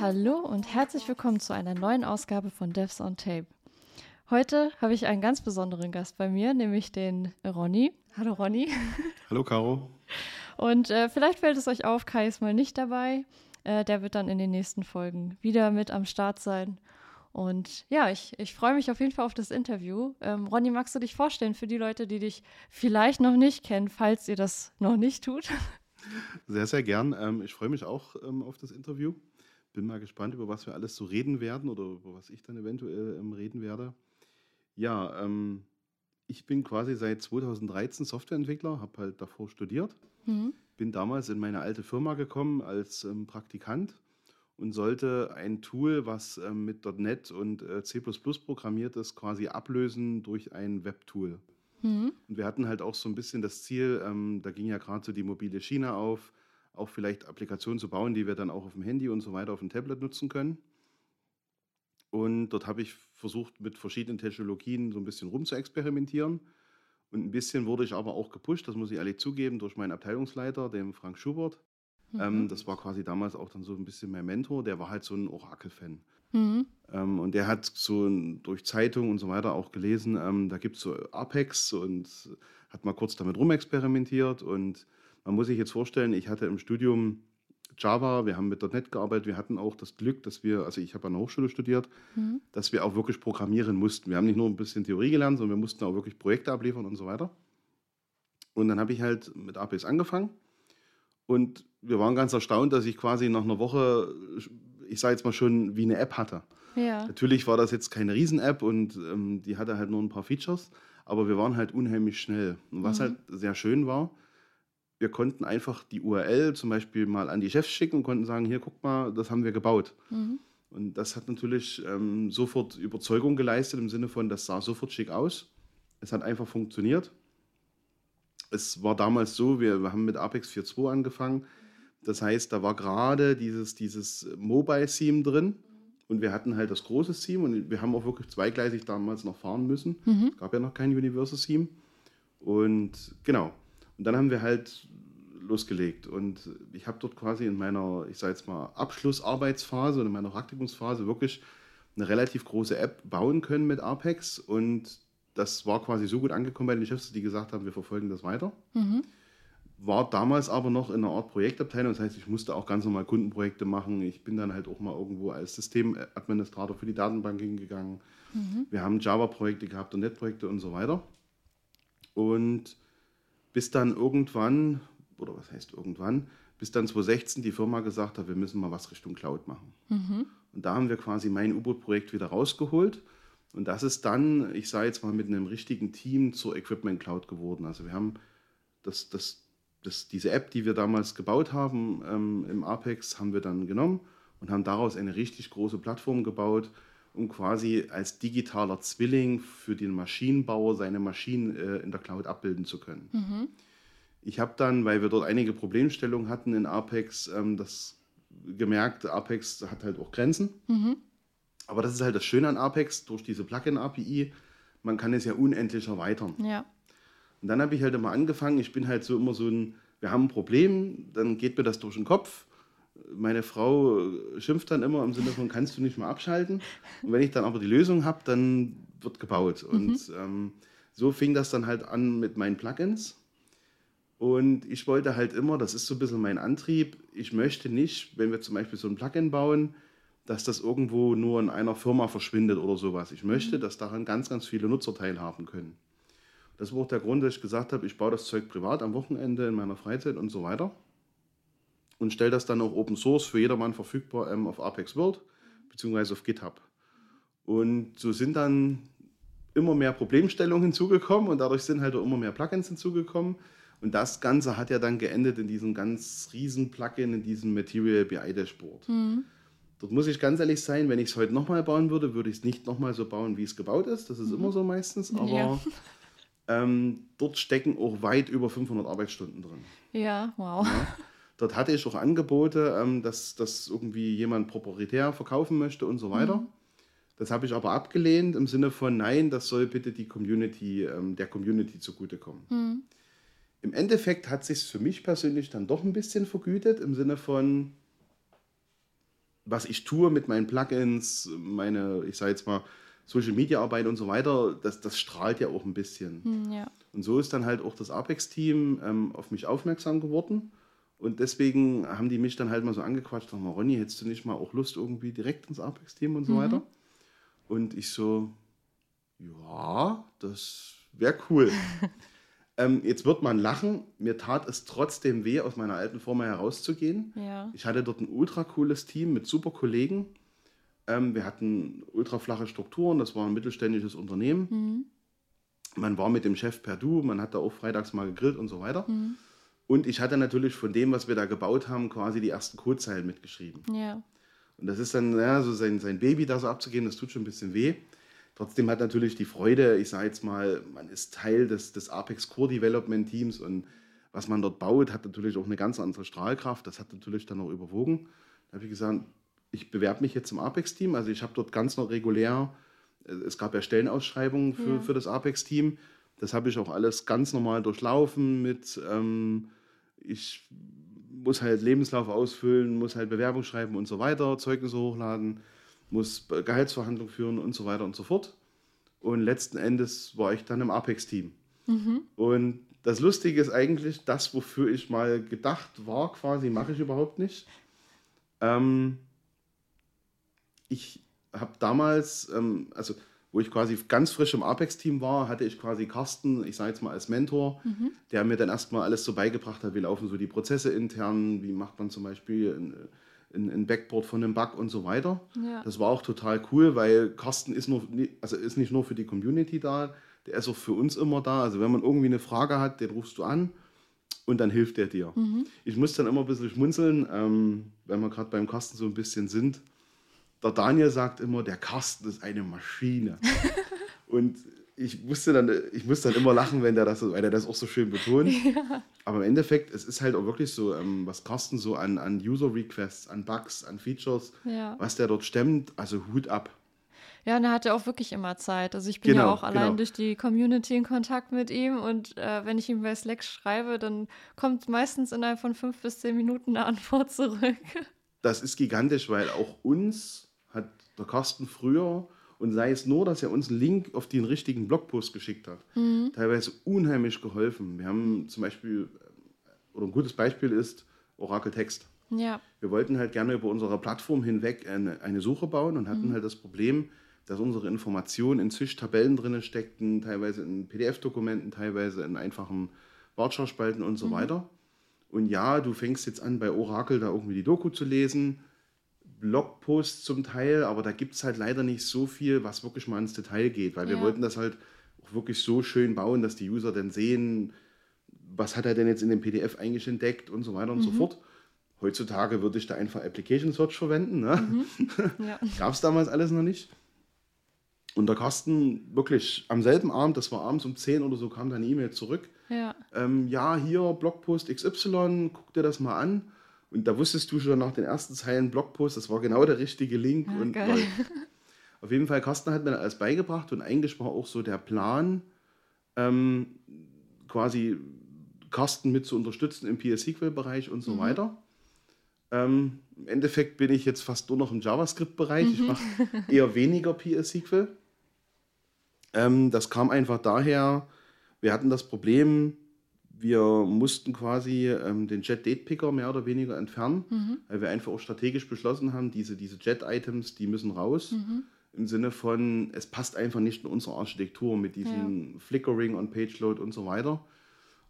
Hallo und herzlich willkommen zu einer neuen Ausgabe von Devs on Tape. Heute habe ich einen ganz besonderen Gast bei mir, nämlich den Ronny. Hallo Ronny. Hallo Caro. Und äh, vielleicht fällt es euch auf, Kai ist mal nicht dabei. Äh, der wird dann in den nächsten Folgen wieder mit am Start sein. Und ja, ich, ich freue mich auf jeden Fall auf das Interview. Ähm, Ronny, magst du dich vorstellen für die Leute, die dich vielleicht noch nicht kennen, falls ihr das noch nicht tut? Sehr, sehr gern. Ähm, ich freue mich auch ähm, auf das Interview. Bin mal gespannt, über was wir alles so reden werden oder über was ich dann eventuell ähm, reden werde. Ja, ähm, ich bin quasi seit 2013 Softwareentwickler, habe halt davor studiert. Mhm. Bin damals in meine alte Firma gekommen als ähm, Praktikant und sollte ein Tool, was ähm, mit .NET und äh, C++ programmiert ist, quasi ablösen durch ein Webtool. Mhm. Und wir hatten halt auch so ein bisschen das Ziel, ähm, da ging ja gerade so die mobile Schiene auf, auch vielleicht Applikationen zu bauen, die wir dann auch auf dem Handy und so weiter auf dem Tablet nutzen können. Und dort habe ich versucht, mit verschiedenen Technologien so ein bisschen rum zu experimentieren. Und ein bisschen wurde ich aber auch gepusht, das muss ich ehrlich zugeben, durch meinen Abteilungsleiter, dem Frank Schubert. Mhm. Ähm, das war quasi damals auch dann so ein bisschen mein Mentor. Der war halt so ein Oracle-Fan. Mhm. Ähm, und der hat so durch Zeitungen und so weiter auch gelesen, ähm, da gibt es so Apex und hat mal kurz damit rumexperimentiert. Und man muss sich jetzt vorstellen, ich hatte im Studium Java, wir haben mit .NET gearbeitet, wir hatten auch das Glück, dass wir, also ich habe an der Hochschule studiert, mhm. dass wir auch wirklich programmieren mussten. Wir haben nicht nur ein bisschen Theorie gelernt, sondern wir mussten auch wirklich Projekte abliefern und so weiter. Und dann habe ich halt mit Apex angefangen und wir waren ganz erstaunt, dass ich quasi nach einer Woche, ich sage jetzt mal schon, wie eine App hatte. Ja. Natürlich war das jetzt keine Riesen-App und ähm, die hatte halt nur ein paar Features, aber wir waren halt unheimlich schnell. Und was mhm. halt sehr schön war, wir konnten einfach die URL zum Beispiel mal an die Chefs schicken und konnten sagen, hier guck mal, das haben wir gebaut. Mhm. Und das hat natürlich ähm, sofort Überzeugung geleistet im Sinne von, das sah sofort schick aus. Es hat einfach funktioniert es war damals so, wir, haben mit Apex 4.2 angefangen. Das heißt, da war gerade dieses, dieses Mobile-Theme drin. Und wir hatten halt das große Theme und wir haben auch wirklich zweigleisig damals noch fahren müssen. Mhm. Es gab ja noch kein Universal Theme. Und genau. Und dann haben wir halt losgelegt. Und ich habe dort quasi in meiner, ich sage jetzt mal, Abschlussarbeitsphase und in meiner Praktikumsphase wirklich eine relativ große App bauen können mit Apex. Und das war quasi so gut angekommen bei den Chefs, die gesagt haben, wir verfolgen das weiter. Mhm. War damals aber noch in einer Art Projektabteilung, das heißt, ich musste auch ganz normal Kundenprojekte machen. Ich bin dann halt auch mal irgendwo als Systemadministrator für die Datenbank hingegangen. Mhm. Wir haben Java-Projekte gehabt und Net-Projekte und so weiter. Und bis dann irgendwann, oder was heißt irgendwann, bis dann 2016 die Firma gesagt hat, wir müssen mal was Richtung Cloud machen. Mhm. Und da haben wir quasi mein U-Boot-Projekt wieder rausgeholt und das ist dann, ich sage jetzt mal, mit einem richtigen Team zur Equipment Cloud geworden. Also wir haben das, das, das, diese App, die wir damals gebaut haben ähm, im Apex, haben wir dann genommen und haben daraus eine richtig große Plattform gebaut, um quasi als digitaler Zwilling für den Maschinenbauer seine Maschinen äh, in der Cloud abbilden zu können. Mhm. Ich habe dann, weil wir dort einige Problemstellungen hatten in Apex, ähm, das gemerkt, Apex hat halt auch Grenzen. Mhm. Aber das ist halt das Schöne an Apex, durch diese Plugin-API, man kann es ja unendlich erweitern. Ja. Und dann habe ich halt immer angefangen, ich bin halt so immer so ein, wir haben ein Problem, dann geht mir das durch den Kopf. Meine Frau schimpft dann immer im Sinne von, kannst du nicht mal abschalten? Und wenn ich dann aber die Lösung habe, dann wird gebaut. Und mhm. ähm, so fing das dann halt an mit meinen Plugins. Und ich wollte halt immer, das ist so ein bisschen mein Antrieb, ich möchte nicht, wenn wir zum Beispiel so ein Plugin bauen, dass das irgendwo nur in einer Firma verschwindet oder sowas. Ich möchte, mhm. dass daran ganz, ganz viele Nutzer teilhaben können. Das war auch der Grund, dass ich gesagt habe, ich baue das Zeug privat am Wochenende in meiner Freizeit und so weiter und stelle das dann auch Open Source für jedermann verfügbar ähm, auf Apex World bzw. auf GitHub. Und so sind dann immer mehr Problemstellungen hinzugekommen und dadurch sind halt auch immer mehr Plugins hinzugekommen. Und das Ganze hat ja dann geendet in diesem ganz riesen Plugin, in diesem Material BI Dashboard. Mhm. Dort muss ich ganz ehrlich sein, wenn ich es heute nochmal bauen würde, würde ich es nicht nochmal so bauen, wie es gebaut ist. Das ist mhm. immer so meistens. Aber ja. ähm, dort stecken auch weit über 500 Arbeitsstunden drin. Ja, wow. Ja. Dort hatte ich auch Angebote, ähm, dass das irgendwie jemand proprietär verkaufen möchte und so weiter. Mhm. Das habe ich aber abgelehnt im Sinne von, nein, das soll bitte die Community, ähm, der Community zugutekommen. Mhm. Im Endeffekt hat sich für mich persönlich dann doch ein bisschen vergütet, im Sinne von, was ich tue mit meinen Plugins, meine, ich sage jetzt mal, Social Media Arbeit und so weiter, das, das strahlt ja auch ein bisschen. Hm, ja. Und so ist dann halt auch das Apex-Team ähm, auf mich aufmerksam geworden. Und deswegen haben die mich dann halt mal so angequatscht, sag mal, Ronny, hättest du nicht mal auch Lust irgendwie direkt ins Apex-Team und so mhm. weiter? Und ich so, ja, das wäre cool. ähm, jetzt wird man lachen. Mir tat es trotzdem weh, aus meiner alten Firma herauszugehen. Ja. Ich hatte dort ein ultra cooles Team mit super Kollegen. Ähm, wir hatten ultra flache Strukturen, das war ein mittelständisches Unternehmen. Mhm. Man war mit dem Chef per Du, man hat da auch freitags mal gegrillt und so weiter. Mhm. Und ich hatte natürlich von dem, was wir da gebaut haben, quasi die ersten Codezeilen mitgeschrieben. Ja. Und das ist dann, ja, so sein, sein Baby da so abzugeben, das tut schon ein bisschen weh. Trotzdem hat natürlich die Freude, ich sage jetzt mal, man ist Teil des, des Apex Core Development Teams und was man dort baut, hat natürlich auch eine ganz andere Strahlkraft. Das hat natürlich dann auch überwogen. Da habe ich gesagt, ich bewerbe mich jetzt im Apex-Team. Also ich habe dort ganz noch regulär, äh, es gab ja Stellenausschreibungen für, ja. für das Apex-Team. Das habe ich auch alles ganz normal durchlaufen mit, ähm, ich muss halt Lebenslauf ausfüllen, muss halt Bewerbung schreiben und so weiter, Zeugnisse hochladen, muss Gehaltsverhandlungen führen und so weiter und so fort. Und letzten Endes war ich dann im Apex-Team. Mhm. Und das Lustige ist eigentlich, das, wofür ich mal gedacht war, quasi, mache ich überhaupt nicht. Ähm, ich habe damals, ähm, also wo ich quasi ganz frisch im Apex-Team war, hatte ich quasi Carsten, ich sage jetzt mal als Mentor, mhm. der mir dann erstmal alles so beigebracht hat, wie laufen so die Prozesse intern, wie macht man zum Beispiel ein, ein, Backboard von einem Bug und so weiter. Ja. Das war auch total cool, weil Carsten ist, nur, also ist nicht nur für die Community da, der ist auch für uns immer da. Also wenn man irgendwie eine Frage hat, den rufst du an und dann hilft er dir. Mhm. Ich muss dann immer ein bisschen schmunzeln, ähm, wenn wir gerade beim Carsten so ein bisschen sind der Daniel sagt immer, der Carsten ist eine Maschine. und ich musste dann, ich musste dann immer lachen, wenn der das, weil der das auch so schön betont. Ja. Aber im Endeffekt, es ist halt auch wirklich so, ähm, was Carsten so an, an User-Requests, an Bugs, an Features, ja. was der dort stemmt, also Hut ab. Ja, und er hatte auch wirklich immer Zeit. Also ich bin genau, ja auch allein genau. durch die Community in Kontakt mit ihm und äh, wenn ich ihm bei Slack schreibe, dann kommt meistens innerhalb von fünf bis zehn Minuten eine Antwort zurück. Das ist gigantisch, weil auch uns hat der Carsten früher und sei es nur, dass er uns einen Link auf den richtigen Blogpost geschickt hat, mhm. teilweise unheimlich geholfen. Wir haben zum Beispiel, oder ein gutes Beispiel ist Oracle Text. Ja. Wir wollten halt gerne über unsere Plattform hinweg eine, eine Suche bauen und hatten mhm. halt das Problem, dass unsere Informationen in Zwischtabellen drin steckten, teilweise in PDF-Dokumenten, teilweise in einfachen Wartschauspalten und so mhm. weiter. Und ja, du fängst jetzt an, bei Oracle da irgendwie die Doku zu lesen Blogposts zum Teil, aber da gibt es halt leider nicht so viel, was wirklich mal ins Detail geht, weil ja. wir wollten das halt auch wirklich so schön bauen, dass die User dann sehen, was hat er denn jetzt in dem PDF eigentlich entdeckt und so weiter und mhm. so fort. Heutzutage würde ich da einfach Application Search verwenden. Ne? Mhm. Ja. Gab es damals alles noch nicht. Und der Carsten, wirklich am selben Abend, das war abends um 10 oder so, kam dann eine E-Mail zurück. Ja. Ähm, ja, hier Blogpost XY, guck dir das mal an. Und da wusstest du schon nach den ersten Zeilen Blogpost, das war genau der richtige Link. Ja, und geil. auf jeden Fall, Carsten hat mir alles beigebracht und eigentlich war auch so der Plan, ähm, quasi Carsten mit zu unterstützen im PSQL-Bereich und so mhm. weiter. Ähm, Im Endeffekt bin ich jetzt fast nur noch im JavaScript-Bereich. Mhm. Ich mache eher weniger PSQL. Ähm, das kam einfach daher, wir hatten das Problem, wir mussten quasi ähm, den Jet Date Picker mehr oder weniger entfernen, mhm. weil wir einfach auch strategisch beschlossen haben, diese, diese Jet-Items, die müssen raus. Mhm. Im Sinne von, es passt einfach nicht in unsere Architektur mit diesem ja. Flickering und Page-Load und so weiter.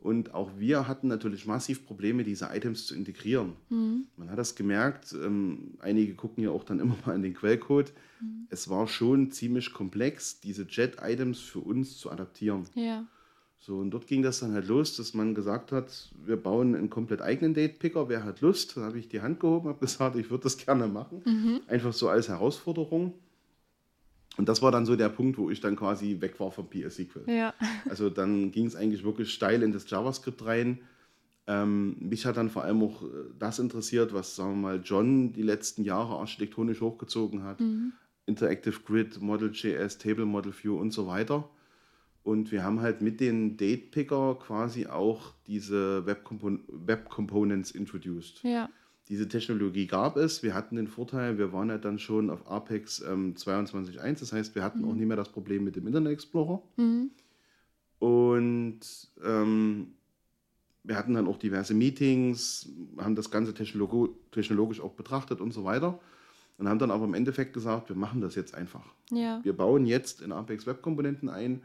Und auch wir hatten natürlich massiv Probleme, diese Items zu integrieren. Mhm. Man hat das gemerkt, ähm, einige gucken ja auch dann immer mal in den Quellcode. Mhm. Es war schon ziemlich komplex, diese Jet-Items für uns zu adaptieren. Ja. So, und dort ging das dann halt los, dass man gesagt hat, wir bauen einen komplett eigenen Date-Picker, wer hat Lust? Dann habe ich die Hand gehoben, habe gesagt, ich würde das gerne machen. Mhm. Einfach so als Herausforderung. Und das war dann so der Punkt, wo ich dann quasi weg war vom PSQL. Ja. Also dann ging es eigentlich wirklich steil in das JavaScript rein. Ähm, mich hat dann vor allem auch äh, das interessiert, was, sagen wir mal, John die letzten Jahre architektonisch hochgezogen hat. Mhm. Interactive Grid, Model.js, Table Model View und so weiter. Und wir haben halt mit den Date Picker quasi auch diese Web, -Compon Web Components introduced. Ja. Diese Technologie gab es. Wir hatten den Vorteil, wir waren ja dann schon auf Apex ähm, 22.1. Das heißt, wir hatten Mhm. auch nicht mehr das Problem mit dem Internet Explorer. Und ähm, wir hatten dann auch diverse Meetings, haben das Ganze technologo technologisch auch betrachtet und so weiter. Und haben dann aber im Endeffekt gesagt, wir machen das jetzt einfach. Ja. Wir bauen jetzt in Apex Web-Komponenten ein.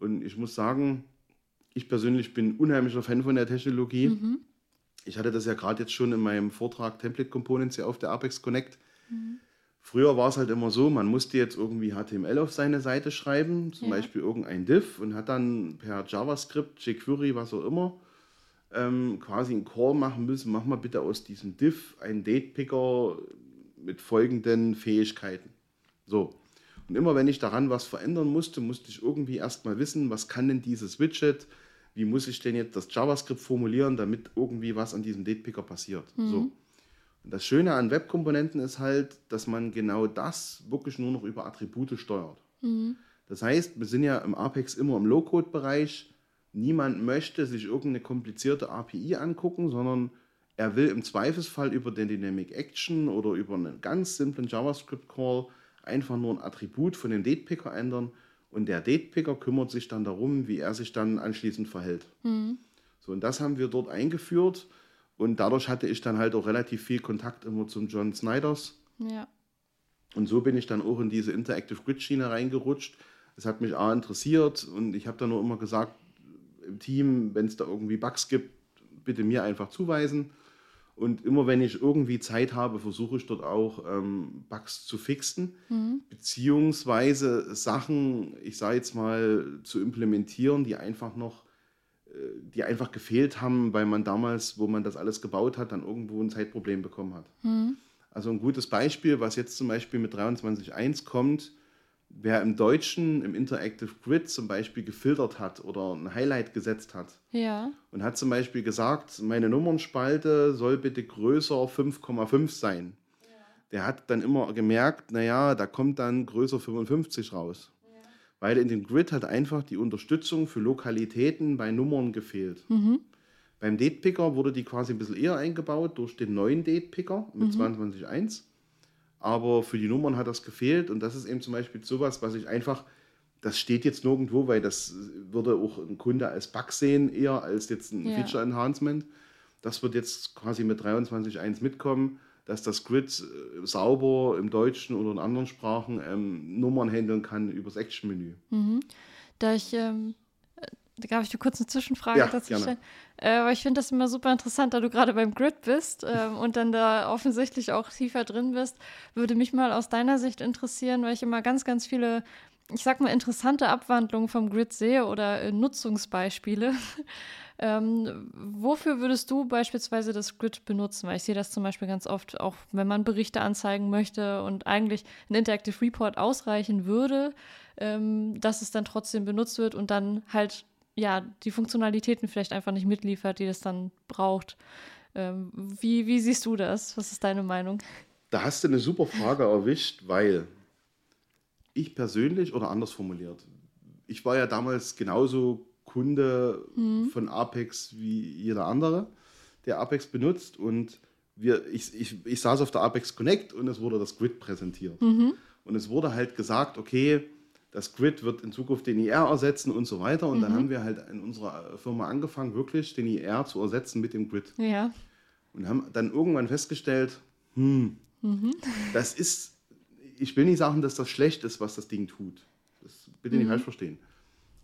Und ich muss sagen, ich persönlich bin unheimlicher Fan von der Technologie. Mhm. Ich hatte das ja gerade jetzt schon in meinem Vortrag Template Components hier auf der Apex Connect. Früher war es halt immer so, man musste jetzt irgendwie HTML auf seine Seite schreiben, zum Ja. Beispiel irgendein Div und hat dann per JavaScript, jQuery, was auch immer, ähm, quasi einen Call machen müssen. Mach mal bitte aus diesem Div einen Date-Picker mit folgenden Fähigkeiten. So. Und immer wenn ich daran was verändern musste, musste ich irgendwie erstmal wissen, was kann denn dieses Widget, wie muss ich denn jetzt das JavaScript formulieren, damit irgendwie was an diesem Date-Picker passiert. So. Und das Schöne an Webkomponenten ist halt, dass man genau das wirklich nur noch über Attribute steuert. Das heißt, wir sind ja im Apex immer im Low-Code-Bereich. Niemand möchte sich irgendeine komplizierte API angucken, sondern er will im Zweifelsfall über den Dynamic Action oder über einen ganz simplen JavaScript-Call einfach nur ein Attribut von dem Date-Picker ändern und der Date-Picker kümmert sich dann darum, wie er sich dann anschließend verhält. So, und das haben wir dort eingeführt und dadurch hatte ich dann halt auch relativ viel Kontakt immer zum John Snyders. Ja. Und so bin ich dann auch in diese Interactive Grid Schiene reingerutscht. Es hat mich A interessiert und ich habe dann nur immer gesagt, im Team, wenn es da irgendwie Bugs gibt, bitte mir einfach zuweisen. Und immer wenn ich irgendwie Zeit habe, versuche ich dort auch ähm, Bugs zu fixen, beziehungsweise Sachen, ich sage jetzt mal, zu implementieren, die einfach noch, äh, die einfach gefehlt haben, weil man damals, wo man das alles gebaut hat, dann irgendwo ein Zeitproblem bekommen hat. Also ein gutes Beispiel, was jetzt zum Beispiel mit 23.1 kommt, wer im Deutschen im Interactive Grid zum Beispiel gefiltert hat oder ein Highlight gesetzt hat Ja. und hat zum Beispiel gesagt, meine Nummernspalte soll bitte größer 5,5 sein. Der hat dann immer gemerkt, naja, da kommt dann größer 55 raus. Weil in dem Grid hat einfach die Unterstützung für Lokalitäten bei Nummern gefehlt. Beim Datepicker wurde die quasi ein bisschen eher eingebaut durch den neuen Datepicker mit 22.1. Aber für die Nummern hat das gefehlt und das ist eben zum Beispiel sowas, was ich einfach, das steht jetzt nirgendwo, weil das würde auch ein Kunde als Bug sehen, eher als jetzt ein Ja. Feature Enhancement. Das wird jetzt quasi mit 23.1 mitkommen, dass das Grid äh, sauber im Deutschen oder in anderen Sprachen ähm, Nummern handeln kann übers Action-Menü. Da ich, ähm, äh, darf ich dir kurz eine Zwischenfrage Ja, dazu stellen. Äh, aber ich finde das immer super interessant, da du gerade beim Grid bist ähm, und dann da offensichtlich auch tiefer drin bist, würde mich mal aus deiner Sicht interessieren, weil ich immer ganz, ganz viele, ich sag mal, interessante Abwandlungen vom Grid sehe oder äh, Nutzungsbeispiele. Ähm, wofür würdest du beispielsweise das Grid benutzen? Weil ich sehe das zum Beispiel ganz oft, auch wenn man Berichte anzeigen möchte und eigentlich ein Interactive Report ausreichen würde, ähm, dass es dann trotzdem benutzt wird und dann halt ja die Funktionalitäten vielleicht einfach nicht mitliefert, die es dann braucht. Ähm, wie, wie siehst du das? Was ist deine Meinung? Da hast du eine super Frage erwischt, weil ich persönlich, oder anders formuliert, ich war ja damals genauso Kunde von Apex wie jeder andere, der Apex benutzt. Und wir, ich, ich, ich saß auf der Apex Connect und es wurde das Grid präsentiert. Und es wurde halt gesagt, okay, das Grid wird in Zukunft den IR ersetzen und so weiter. Und dann haben wir halt in unserer Firma angefangen, wirklich den IR zu ersetzen mit dem Grid Ja. und haben dann irgendwann festgestellt, hm, das ist, ich will nicht sagen, dass das schlecht ist, was das Ding tut. Das bitte nicht falsch verstehen.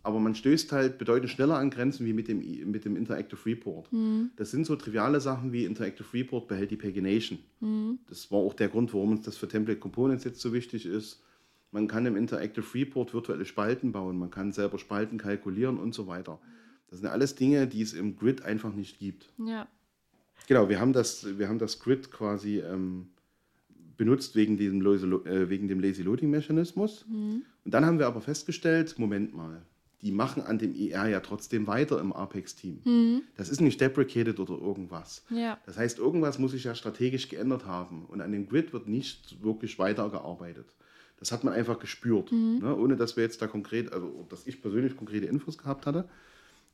Aber man stößt halt bedeutend schneller an Grenzen wie mit dem, mit dem Interactive Report. Das sind so triviale Sachen wie Interactive Report behält die Pagination. Das war auch der Grund, warum uns das für Template Components jetzt so wichtig ist. Man kann im Interactive Report virtuelle Spalten bauen, man kann selber Spalten kalkulieren und so weiter. Das sind alles Dinge, die es im Grid einfach nicht gibt. Ja. Genau, wir haben das, wir haben das Grid quasi ähm, benutzt wegen, diesem äh, wegen dem Lazy Loading Mechanismus. Und dann haben wir aber festgestellt, Moment mal, die machen an dem ER ja trotzdem weiter im Apex-Team. Das ist nicht deprecated oder irgendwas. Ja. Das heißt, irgendwas muss sich ja strategisch geändert haben. Und an dem Grid wird nicht wirklich weitergearbeitet. Das hat man einfach gespürt, ne? ohne dass wir jetzt da konkret, also dass ich persönlich konkrete Infos gehabt hatte.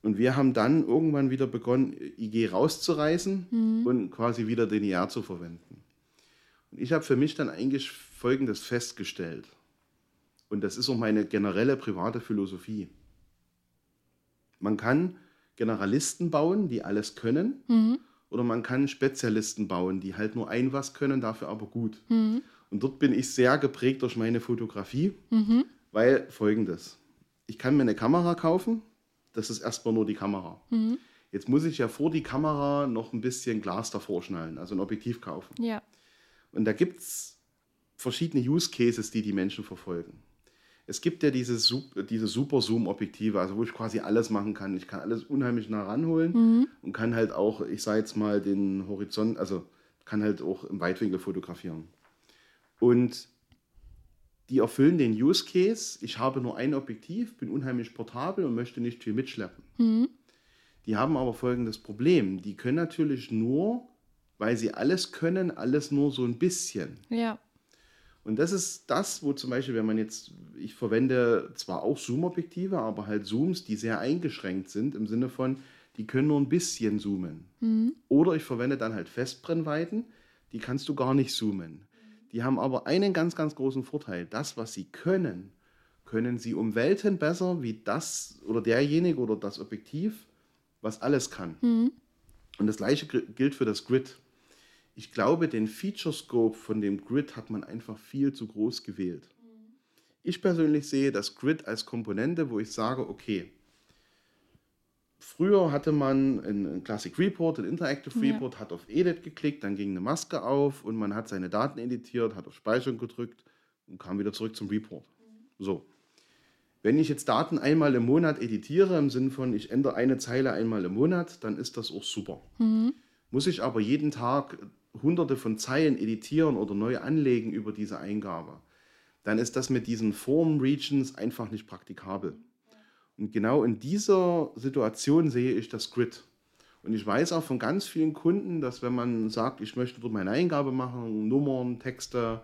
Und wir haben dann irgendwann wieder begonnen, IG rauszureißen und quasi wieder den IR zu verwenden. Und ich habe für mich dann eigentlich Folgendes festgestellt. Und das ist auch meine generelle private Philosophie. Man kann Generalisten bauen, die alles können, oder man kann Spezialisten bauen, die halt nur ein was können, dafür aber gut. Und dort bin ich sehr geprägt durch meine Fotografie, weil folgendes. Ich kann mir eine Kamera kaufen, das ist erstmal nur die Kamera. Jetzt muss ich ja vor die Kamera noch ein bisschen Glas davor schnallen, also ein Objektiv kaufen. Ja. Und da gibt es verschiedene Use Cases, die die Menschen verfolgen. Es gibt ja diese, diese super Zoom-Objektive, also wo ich quasi alles machen kann. Ich kann alles unheimlich nah ranholen und kann halt auch, ich sage jetzt mal, den Horizont, also kann halt auch im Weitwinkel fotografieren. Und die erfüllen den Use Case, ich habe nur ein Objektiv, bin unheimlich portabel und möchte nicht viel mitschleppen. Die haben aber folgendes Problem. Die können natürlich nur, weil sie alles können, alles nur so ein bisschen. Ja. Und das ist das, wo zum Beispiel, wenn man jetzt, ich verwende zwar auch Zoom-Objektive, aber halt Zooms, die sehr eingeschränkt sind, im Sinne von, die können nur ein bisschen zoomen. Oder ich verwende dann halt Festbrennweiten, die kannst du gar nicht zoomen. Die haben aber einen ganz, ganz großen Vorteil. Das, was sie können, können sie um Welten besser wie das oder derjenige oder das Objektiv, was alles kann. Und das gleiche gilt für das Grid. Ich glaube, den Feature Scope von dem Grid hat man einfach viel zu groß gewählt. Ich persönlich sehe das Grid als Komponente, wo ich sage, okay, früher hatte man einen Classic Report, einen Interactive Ja. Report, hat auf Edit geklickt, dann ging eine Maske auf und man hat seine Daten editiert, hat auf Speichern gedrückt und kam wieder zurück zum Report. So. Wenn ich jetzt Daten einmal im Monat editiere, im Sinne von, ich ändere eine Zeile einmal im Monat, dann ist das auch super. Muss ich aber jeden Tag hunderte von Zeilen editieren oder neu anlegen über diese Eingabe, dann ist das mit diesen Form-Regions einfach nicht praktikabel. Und genau in dieser Situation sehe ich das Grid. Und ich weiß auch von ganz vielen Kunden, dass wenn man sagt, ich möchte dort meine Eingabe machen, Nummern, Texte,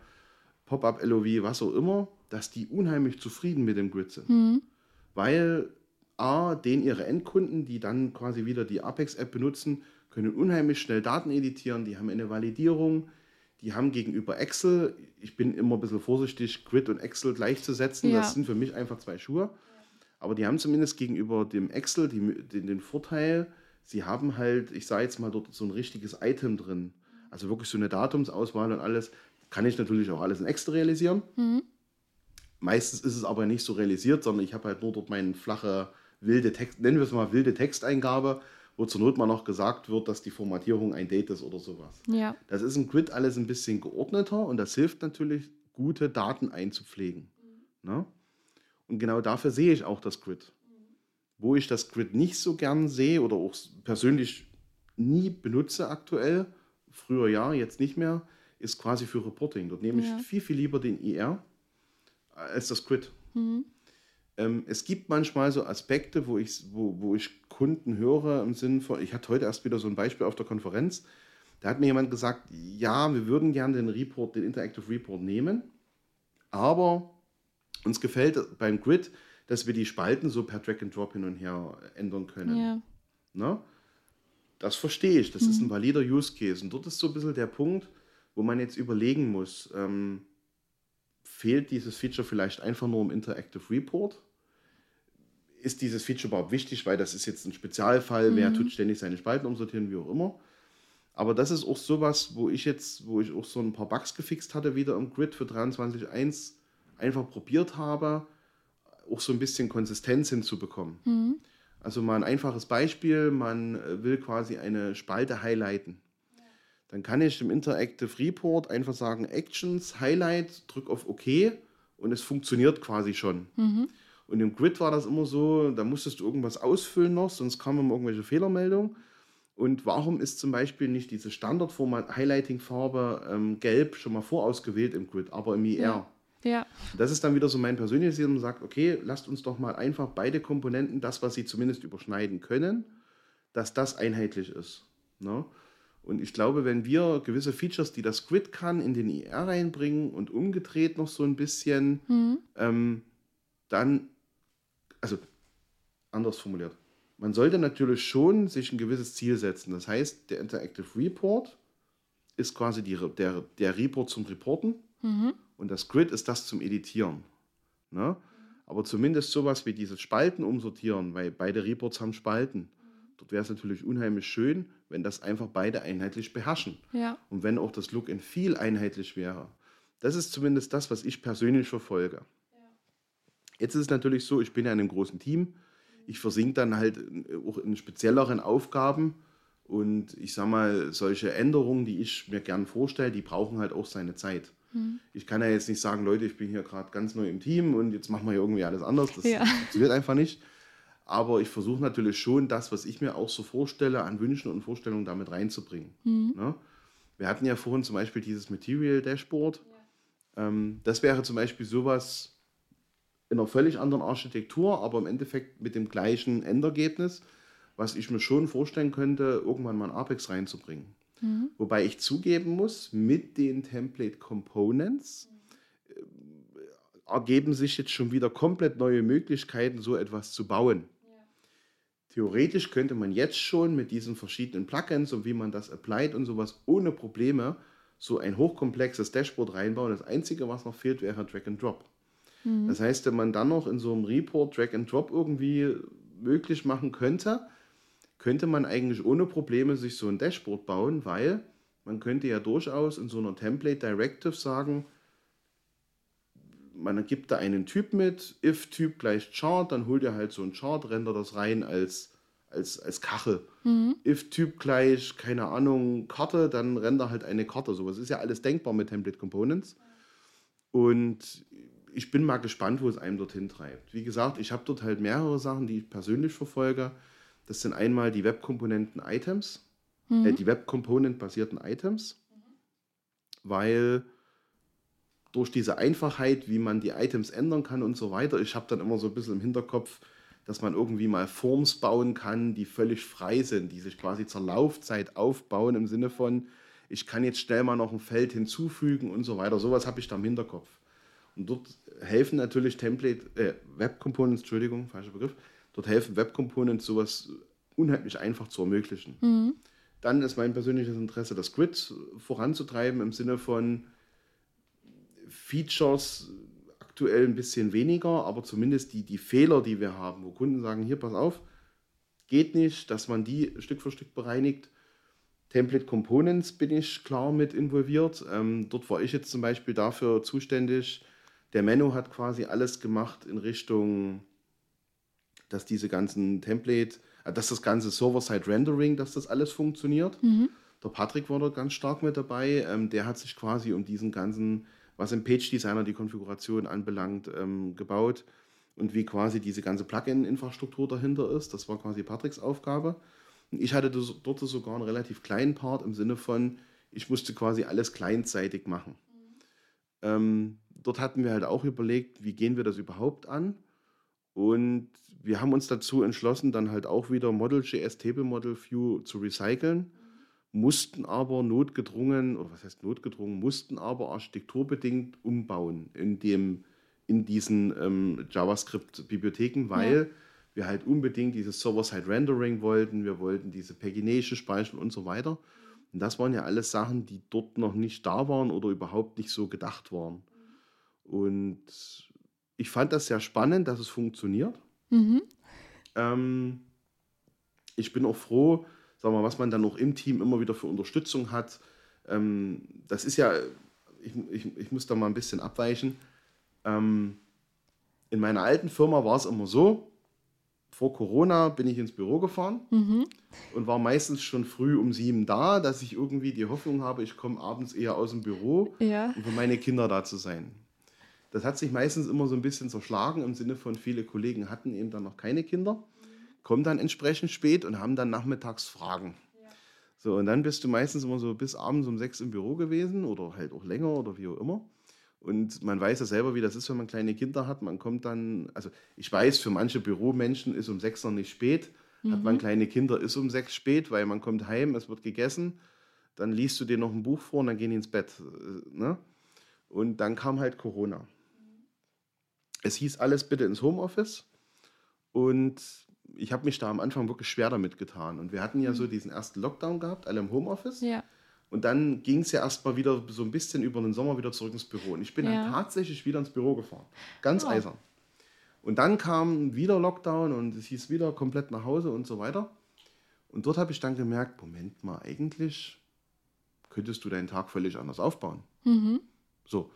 Pop-up-LOV, was auch immer, dass die unheimlich zufrieden mit dem Grid sind. Weil A, den ihre Endkunden, die dann quasi wieder die Apex-App benutzen, können unheimlich schnell Daten editieren, die haben eine Validierung, die haben gegenüber Excel, ich bin immer ein bisschen vorsichtig, Grid und Excel gleichzusetzen, Ja. das sind für mich einfach zwei Schuhe. Aber die haben zumindest gegenüber dem Excel die, den, den Vorteil, sie haben halt, ich sage jetzt mal, dort so ein richtiges Item drin. Also wirklich so eine Datumsauswahl und alles. Kann ich natürlich auch alles in Excel realisieren. Meistens ist es aber nicht so realisiert, sondern ich habe halt nur dort meine flache, wilde Text, nennen wir es mal wilde Texteingabe, wo zur Not mal noch gesagt wird, dass die Formatierung ein Date ist oder sowas. Ja. Das ist im Grid alles ein bisschen geordneter und das hilft natürlich, gute Daten einzupflegen. Ne? Und genau dafür sehe ich auch das Grid. Wo ich das Grid nicht so gern sehe oder auch persönlich nie benutze aktuell, früher ja, jetzt nicht mehr, ist quasi für Reporting. Dort nehme ich Ja. viel, viel lieber den IR als das Grid. Ähm, es gibt manchmal so Aspekte, wo ich, wo, wo ich Kunden höre im Sinne von, ich hatte heute erst wieder so ein Beispiel auf der Konferenz, da hat mir jemand gesagt, ja, wir würden gerne den Report, den Interactive Report nehmen, aber uns gefällt beim Grid, dass wir die Spalten so per Drag and Drop hin und her ändern können. Ja. Ne? Das verstehe ich, das ist ein valider Use Case. Und dort ist so ein bisschen der Punkt, wo man jetzt überlegen muss, ähm, fehlt dieses Feature vielleicht einfach nur im Interactive Report? Ist dieses Feature überhaupt wichtig, weil das ist jetzt ein Spezialfall, wer tut ständig seine Spalten umsortieren, wie auch immer. Aber das ist auch sowas, wo ich jetzt, wo ich auch so ein paar Bugs gefixt hatte, wieder im Grid für 23.1 einfach probiert habe, auch so ein bisschen Konsistenz hinzubekommen. Also mal ein einfaches Beispiel, man äh, will quasi eine Spalte highlighten. Dann kann ich im Interactive Report einfach sagen Actions, Highlight, drück auf OK und es funktioniert quasi schon. Und im Grid war das immer so, da musstest du irgendwas ausfüllen noch, sonst kamen immer irgendwelche Fehlermeldungen. Und warum ist zum Beispiel nicht diese Standardformat Highlighting-Farbe ähm, gelb schon mal vorausgewählt im Grid, aber im IR? Ja. Ja. Das ist dann wieder so mein persönliches Ziel und sagt, okay, lasst uns doch mal einfach beide Komponenten, das, was sie zumindest überschneiden können, dass das einheitlich ist. Ne? Und ich glaube, wenn wir gewisse Features, die das Grid kann, in den IR reinbringen und umgedreht noch so ein bisschen, Mhm. ähm, dann, also anders formuliert, man sollte natürlich schon sich ein gewisses Ziel setzen. Das heißt, der Interactive Report ist quasi die, der, der Report zum Reporten Mhm. Und das Grid ist das zum Editieren. Ne? Aber zumindest sowas wie dieses Spalten umsortieren, weil beide Reports haben Spalten. Dort wäre es natürlich unheimlich schön, wenn das einfach beide einheitlich beherrschen. Ja. Und wenn auch das Look and Feel einheitlich wäre. Das ist zumindest das, was ich persönlich verfolge. Jetzt ist es natürlich so, ich bin ja in einem großen Team. Ich versink dann halt in- auch in spezielleren Aufgaben. Und ich sag mal, solche Änderungen, die ich mir gern vorstelle, die brauchen halt auch seine Zeit. Mhm. Ich kann ja jetzt nicht sagen, Leute, ich bin hier gerade ganz neu im Team und jetzt machen wir hier irgendwie alles anders. Das Ja. funktioniert einfach nicht. Aber ich versuche natürlich schon, das, was ich mir auch so vorstelle, an Wünschen und Vorstellungen damit reinzubringen. Mhm. Ne? Wir hatten ja vorhin zum Beispiel dieses Material Dashboard. Ähm, das wäre zum Beispiel sowas in einer völlig anderen Architektur, aber im Endeffekt mit dem gleichen Endergebnis, was ich mir schon vorstellen könnte, irgendwann mal in Apex reinzubringen. Mhm. Wobei ich zugeben muss, mit den Template Components äh, ergeben sich jetzt schon wieder komplett neue Möglichkeiten, so etwas zu bauen. Theoretisch könnte man jetzt schon mit diesen verschiedenen Plugins und wie man das applied und sowas ohne Probleme so ein hochkomplexes Dashboard reinbauen. Das Einzige, was noch fehlt, wäre Drag and Drop. Mhm. Das heißt, wenn man dann noch in so einem Report Drag and Drop irgendwie möglich machen könnte, könnte man eigentlich ohne Probleme sich so ein Dashboard bauen, weil man könnte ja durchaus in so einer Template Directive sagen, man gibt da einen Typ mit, if Typ gleich Chart, dann holt ihr halt so ein Chart, rendert das rein als, als, als Kachel. Mhm. If Typ gleich, keine Ahnung, Karte, dann render halt eine Karte. Sowas ist ja alles denkbar mit Template Components. Und ich bin mal gespannt, wo es einem dorthin treibt. Wie gesagt, ich habe dort halt mehrere Sachen, die ich persönlich verfolge. Das sind einmal die Web-Komponenten-Items, Mhm. äh, die Web-Component-basierten Items, weil durch diese Einfachheit, wie man die Items ändern kann und so weiter, ich habe dann immer so ein bisschen im Hinterkopf, dass man irgendwie mal Forms bauen kann, die völlig frei sind, die sich quasi zur Laufzeit aufbauen im Sinne von, ich kann jetzt schnell mal noch ein Feld hinzufügen und so weiter. Sowas habe ich da im Hinterkopf. Und dort helfen natürlich Template, äh, Web Components, Entschuldigung, falscher Begriff, dort helfen Web Components sowas unheimlich einfach zu ermöglichen. Mhm. Dann ist mein persönliches Interesse, das Grid voranzutreiben im Sinne von Features aktuell ein bisschen weniger, aber zumindest die, die Fehler, die wir haben, wo Kunden sagen, hier, pass auf, geht nicht, dass man die Stück für Stück bereinigt. Template Components bin ich klar mit involviert. Ähm, dort war ich jetzt zum Beispiel dafür zuständig. Der Menno hat quasi alles gemacht in Richtung, dass diese ganzen Template, äh, dass das ganze Server-Side-Rendering, dass das alles funktioniert. Mhm. Der Patrick war da ganz stark mit dabei. Ähm, der hat sich quasi um diesen ganzen, was im Page Designer die Konfiguration anbelangt, ähm, gebaut und wie quasi diese ganze Plugin-Infrastruktur dahinter ist. Das war quasi Patricks Aufgabe. Und ich hatte das- dort sogar einen relativ kleinen Part im Sinne von, ich musste quasi alles clientseitig machen. Ähm, dort hatten wir halt auch überlegt, wie gehen wir das überhaupt an? Und wir haben uns dazu entschlossen, dann halt auch wieder Model.js Table Model View zu recyceln, mussten aber notgedrungen, oder was heißt notgedrungen, mussten aber architekturbedingt umbauen in, dem, in diesen ähm, JavaScript-Bibliotheken, weil wir halt unbedingt dieses Server-Side-Rendering wollten, wir wollten diese Pagination speichern und so weiter. Und das waren ja alles Sachen, die dort noch nicht da waren oder überhaupt nicht so gedacht waren. Und ich fand das sehr spannend, dass es funktioniert. Mhm. Ähm, ich bin auch froh, sag mal, was man dann noch im Team immer wieder für Unterstützung hat. Ähm, das ist ja, ich, ich, ich muss da mal ein bisschen abweichen. Ähm, in meiner alten Firma war es immer so, vor Corona bin ich ins Büro gefahren Mhm. und war meistens schon früh um sieben da, dass ich irgendwie die Hoffnung habe, ich komme abends eher aus dem Büro Ja. und für meine Kinder da zu sein. Das hat sich meistens immer so ein bisschen zerschlagen im Sinne von, viele Kollegen hatten eben dann noch keine Kinder, kommen dann entsprechend spät und haben dann nachmittags Fragen. So, und dann bist du meistens immer so bis abends um sechs im Büro gewesen oder halt auch länger oder wie auch immer. Und man weiß ja selber, wie das ist, wenn man kleine Kinder hat. Man kommt dann, also ich weiß, für manche Büromenschen ist um sechs noch nicht spät. Hat man kleine Kinder, ist um sechs spät, weil man kommt heim, es wird gegessen. dann liest du dir noch ein Buch vor und dann gehen die ins Bett. äh, Ne? Und dann kam halt Corona. Es hieß alles bitte ins Homeoffice. Und ich habe mich da am Anfang wirklich schwer damit getan. Und wir hatten ja so diesen ersten Lockdown gehabt, alle im Homeoffice. Ja. Und dann ging es ja erstmal wieder so ein bisschen über den Sommer wieder zurück ins Büro. Und ich bin Ja. dann tatsächlich wieder ins Büro gefahren. Ganz Oh. eisern. Und dann kam wieder Lockdown und es hieß wieder komplett nach Hause und so weiter. Und dort habe ich dann gemerkt, Moment mal, eigentlich könntest du deinen Tag völlig anders aufbauen. Mhm. So.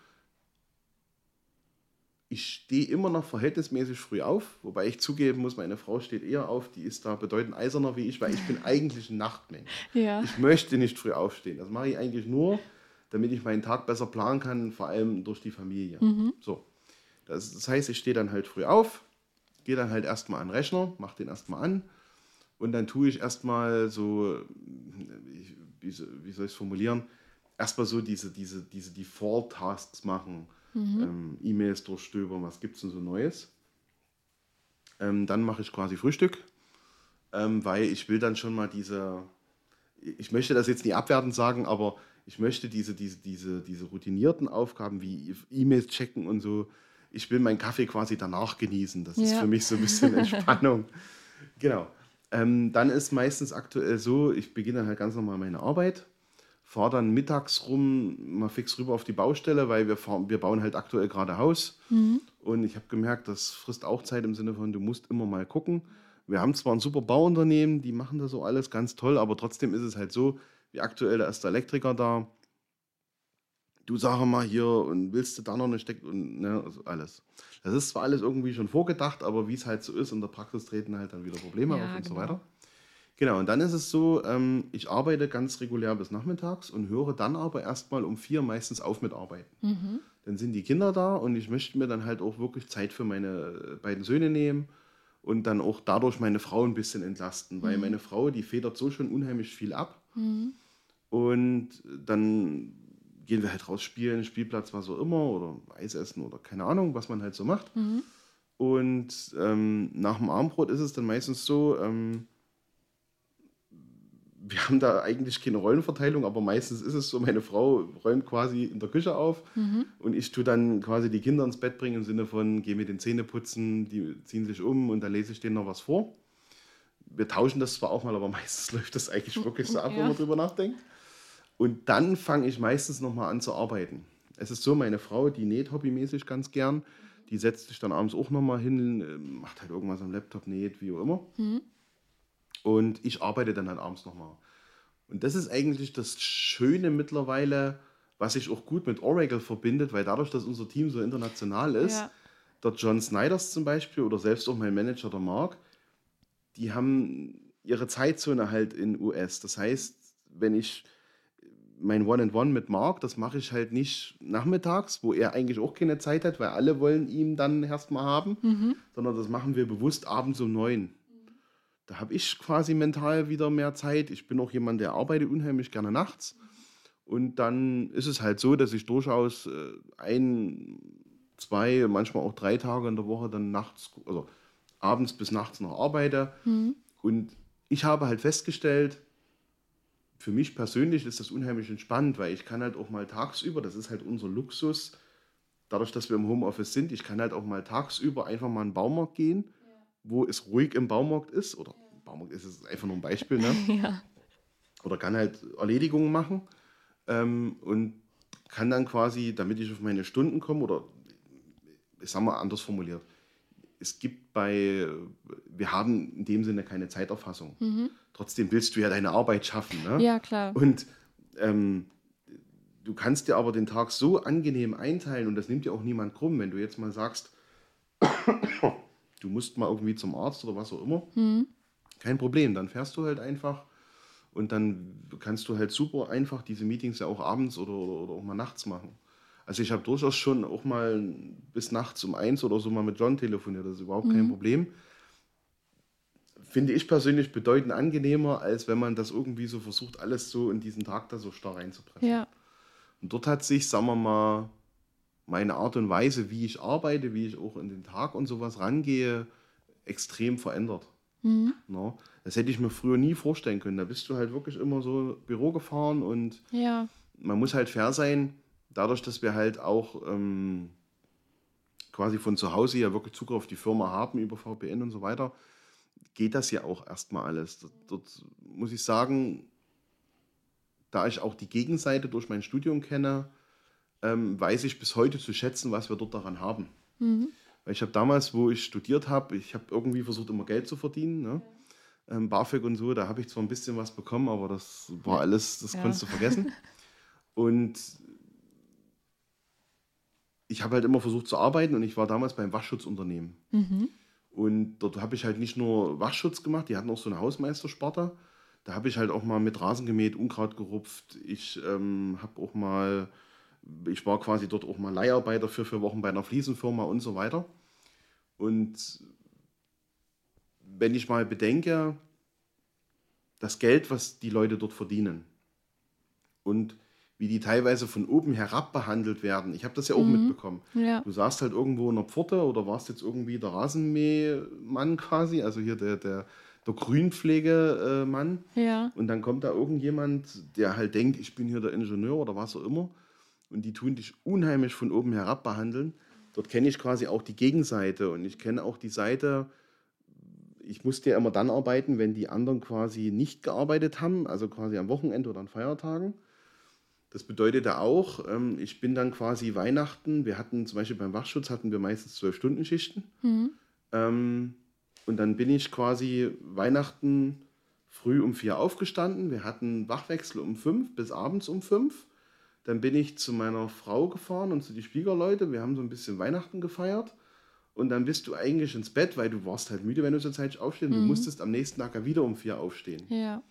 Ich stehe immer noch verhältnismäßig früh auf, wobei ich zugeben muss, meine Frau steht eher auf, die ist da bedeutend eiserner wie ich, weil ich bin eigentlich ein Nachtmensch. Ja. Ich möchte nicht früh aufstehen. Das mache ich eigentlich nur, damit ich meinen Tag besser planen kann, vor allem durch die Familie. So. Das, das heißt, ich stehe dann halt früh auf, gehe dann halt erstmal an den Rechner, mache den erstmal an und dann tue ich erstmal so, wie, wie soll ich es formulieren, erstmal so diese, diese, diese Default-Tasks machen, ähm, E-Mails durchstöbern, was gibt es denn so Neues. Ähm, dann mache ich quasi Frühstück, ähm, weil ich will dann schon mal diese, ich möchte das jetzt nicht abwertend sagen, aber ich möchte diese, diese, diese, diese routinierten Aufgaben wie E-Mails checken und so, ich will meinen Kaffee quasi danach genießen. Das ist Ja. für mich so ein bisschen Entspannung. genau. Ähm, dann ist meistens aktuell so, ich beginne halt ganz normal meine Arbeit, fahre dann mittags rum, mal fix rüber auf die Baustelle, weil wir, fahren, wir bauen halt aktuell gerade Haus. Und ich habe gemerkt, das frisst auch Zeit im Sinne von, du musst immer mal gucken. Wir haben zwar ein super Bauunternehmen, die machen das so alles ganz toll, aber trotzdem ist es halt so, wie aktuell, da ist der Elektriker da. Du sag mal hier und willst du da noch eine Steck und ne, also alles. Das ist zwar alles irgendwie schon vorgedacht, aber wie es halt so ist, in der Praxis treten halt dann wieder Probleme Ja, auf und so genau. weiter. Genau, und dann ist es so, ähm, ich arbeite ganz regulär bis nachmittags und höre dann aber erstmal um vier meistens auf mit Arbeiten. Mhm. Dann sind die Kinder da und ich möchte mir dann halt auch wirklich Zeit für meine beiden Söhne nehmen und dann auch dadurch meine Frau ein bisschen entlasten, weil meine Frau, die federt so schon unheimlich viel ab. Und dann gehen wir halt raus spielen, Spielplatz, was auch immer, oder Eis essen oder keine Ahnung, was man halt so macht. Und ähm, nach dem Abendbrot ist es dann meistens so, ähm, wir haben da eigentlich keine Rollenverteilung, aber meistens ist es so, meine Frau räumt quasi in der Küche auf und ich tue dann quasi die Kinder ins Bett bringen im Sinne von, geh mit den Zähne putzen, die ziehen sich um und dann lese ich denen noch was vor. Wir tauschen das zwar auch mal, aber meistens läuft das eigentlich wirklich so ab, wenn Ja. man drüber nachdenkt. Und dann fange ich meistens nochmal an zu arbeiten. Es ist so, meine Frau, die näht hobbymäßig ganz gern. Die setzt sich dann abends auch nochmal hin, äh, macht halt irgendwas am Laptop, näht, wie auch immer. Und ich arbeite dann halt abends nochmal. Und das ist eigentlich das Schöne mittlerweile, was sich auch gut mit Oracle verbindet, weil dadurch, dass unser Team so international ist, Ja. der John Snyders zum Beispiel oder selbst auch mein Manager, der Mark, die haben ihre Zeitzone halt in US. Das heißt, wenn ich mein One-and-One mit Mark, das mache ich halt nicht nachmittags, wo er eigentlich auch keine Zeit hat, weil alle wollen ihn dann erstmal haben, Mhm. sondern das machen wir bewusst abends um neun. Da habe ich quasi mental wieder mehr Zeit. Ich bin auch jemand, der arbeitet unheimlich gerne nachts. Und dann ist es halt so, dass ich durchaus äh, ein, zwei, manchmal auch drei Tage in der Woche dann nachts, also abends bis nachts noch arbeite. Und ich habe halt festgestellt, für mich persönlich ist das unheimlich entspannt, weil ich kann halt auch mal tagsüber, das ist halt unser Luxus, dadurch, dass wir im Homeoffice sind, ich kann halt auch mal tagsüber einfach mal in den Baumarkt gehen, wo es ruhig im Baumarkt ist, oder im Baumarkt ist es einfach nur ein Beispiel, ne? Ja. oder kann halt Erledigungen machen ähm, und kann dann quasi, damit ich auf meine Stunden komme, oder ich sag mal anders formuliert, es gibt bei, wir haben in dem Sinne keine Zeiterfassung. Trotzdem willst du ja deine Arbeit schaffen. Ne? ja, klar. Und ähm, du kannst dir aber den Tag so angenehm einteilen und das nimmt dir auch niemand krumm, wenn du jetzt mal sagst, du musst mal irgendwie zum Arzt oder was auch immer. Kein Problem, dann fährst du halt einfach und dann kannst du halt super einfach diese Meetings ja auch abends oder, oder, oder auch mal nachts machen. Also ich habe durchaus schon auch mal bis nachts um eins oder so mal mit John telefoniert, das ist überhaupt kein Problem. Finde ich persönlich bedeutend angenehmer, als wenn man das irgendwie so versucht, alles so in diesen Tag da so starr reinzupressen. Ja. Und dort hat sich, sagen wir mal, meine Art und Weise, wie ich arbeite, wie ich auch in den Tag und sowas rangehe, extrem verändert. Mhm. No, das hätte ich mir früher nie vorstellen können. Da bist du halt wirklich immer so Büro gefahren und ja. man muss halt fair sein, dadurch, dass wir halt auch ähm, quasi von zu Hause ja wirklich Zugriff auf die Firma haben über VPN und so weiter, geht das ja auch erstmal alles. Dort, dort muss ich sagen, da ich auch die Gegenseite durch mein Studium kenne, ähm, weiß ich bis heute zu schätzen, was wir dort daran haben. Mhm. Weil ich habe damals, wo ich studiert habe, ich habe irgendwie versucht, immer Geld zu verdienen. Ne? Ähm, BAföG und so, da habe ich zwar ein bisschen was bekommen, aber das war alles, das ja. konntest du vergessen. Und ich habe halt immer versucht zu arbeiten und ich war damals beim Waschschutzunternehmen. Mhm. Und dort habe ich halt nicht nur Waschschutz gemacht, die hatten auch so eine Hausmeistersparte. Da habe ich halt auch mal mit Rasen gemäht, Unkraut gerupft. Ich ähm, habe auch mal, ich war quasi dort auch mal Leiharbeiter für vier Wochen bei einer Fliesenfirma und so weiter. Und wenn ich mal bedenke, das Geld, was die Leute dort verdienen und wie die teilweise von oben herab behandelt werden. Ich habe das ja auch mhm. mitbekommen. Ja. Du saßt halt irgendwo in der Pforte oder warst jetzt irgendwie der Rasenmähmann quasi, also hier der, der, der Grünpflegemann. Ja. Und dann kommt da irgendjemand, der halt denkt, ich bin hier der Ingenieur oder was auch immer. Und die tun dich unheimlich von oben herab behandeln. Dort kenne ich quasi auch die Gegenseite und ich kenne auch die Seite, ich musste ja immer dann arbeiten, wenn die anderen quasi nicht gearbeitet haben, also quasi am Wochenende oder an Feiertagen. Das bedeutet ja auch, ähm, ich bin dann quasi Weihnachten, wir hatten zum Beispiel beim Wachschutz hatten wir meistens zwölf Stunden Schichten. Mhm. Ähm, und dann bin ich quasi Weihnachten früh um vier aufgestanden. Wir hatten Wachwechsel um fünf bis abends um fünf. Dann bin ich zu meiner Frau gefahren und zu die Schwiegerleute. Wir haben so ein bisschen Weihnachten gefeiert. Und dann bist du eigentlich ins Bett, weil du warst halt müde, wenn du zur Zeit aufstehst. Mhm. Du musstest am nächsten Tag ja wieder um vier aufstehen. Ja.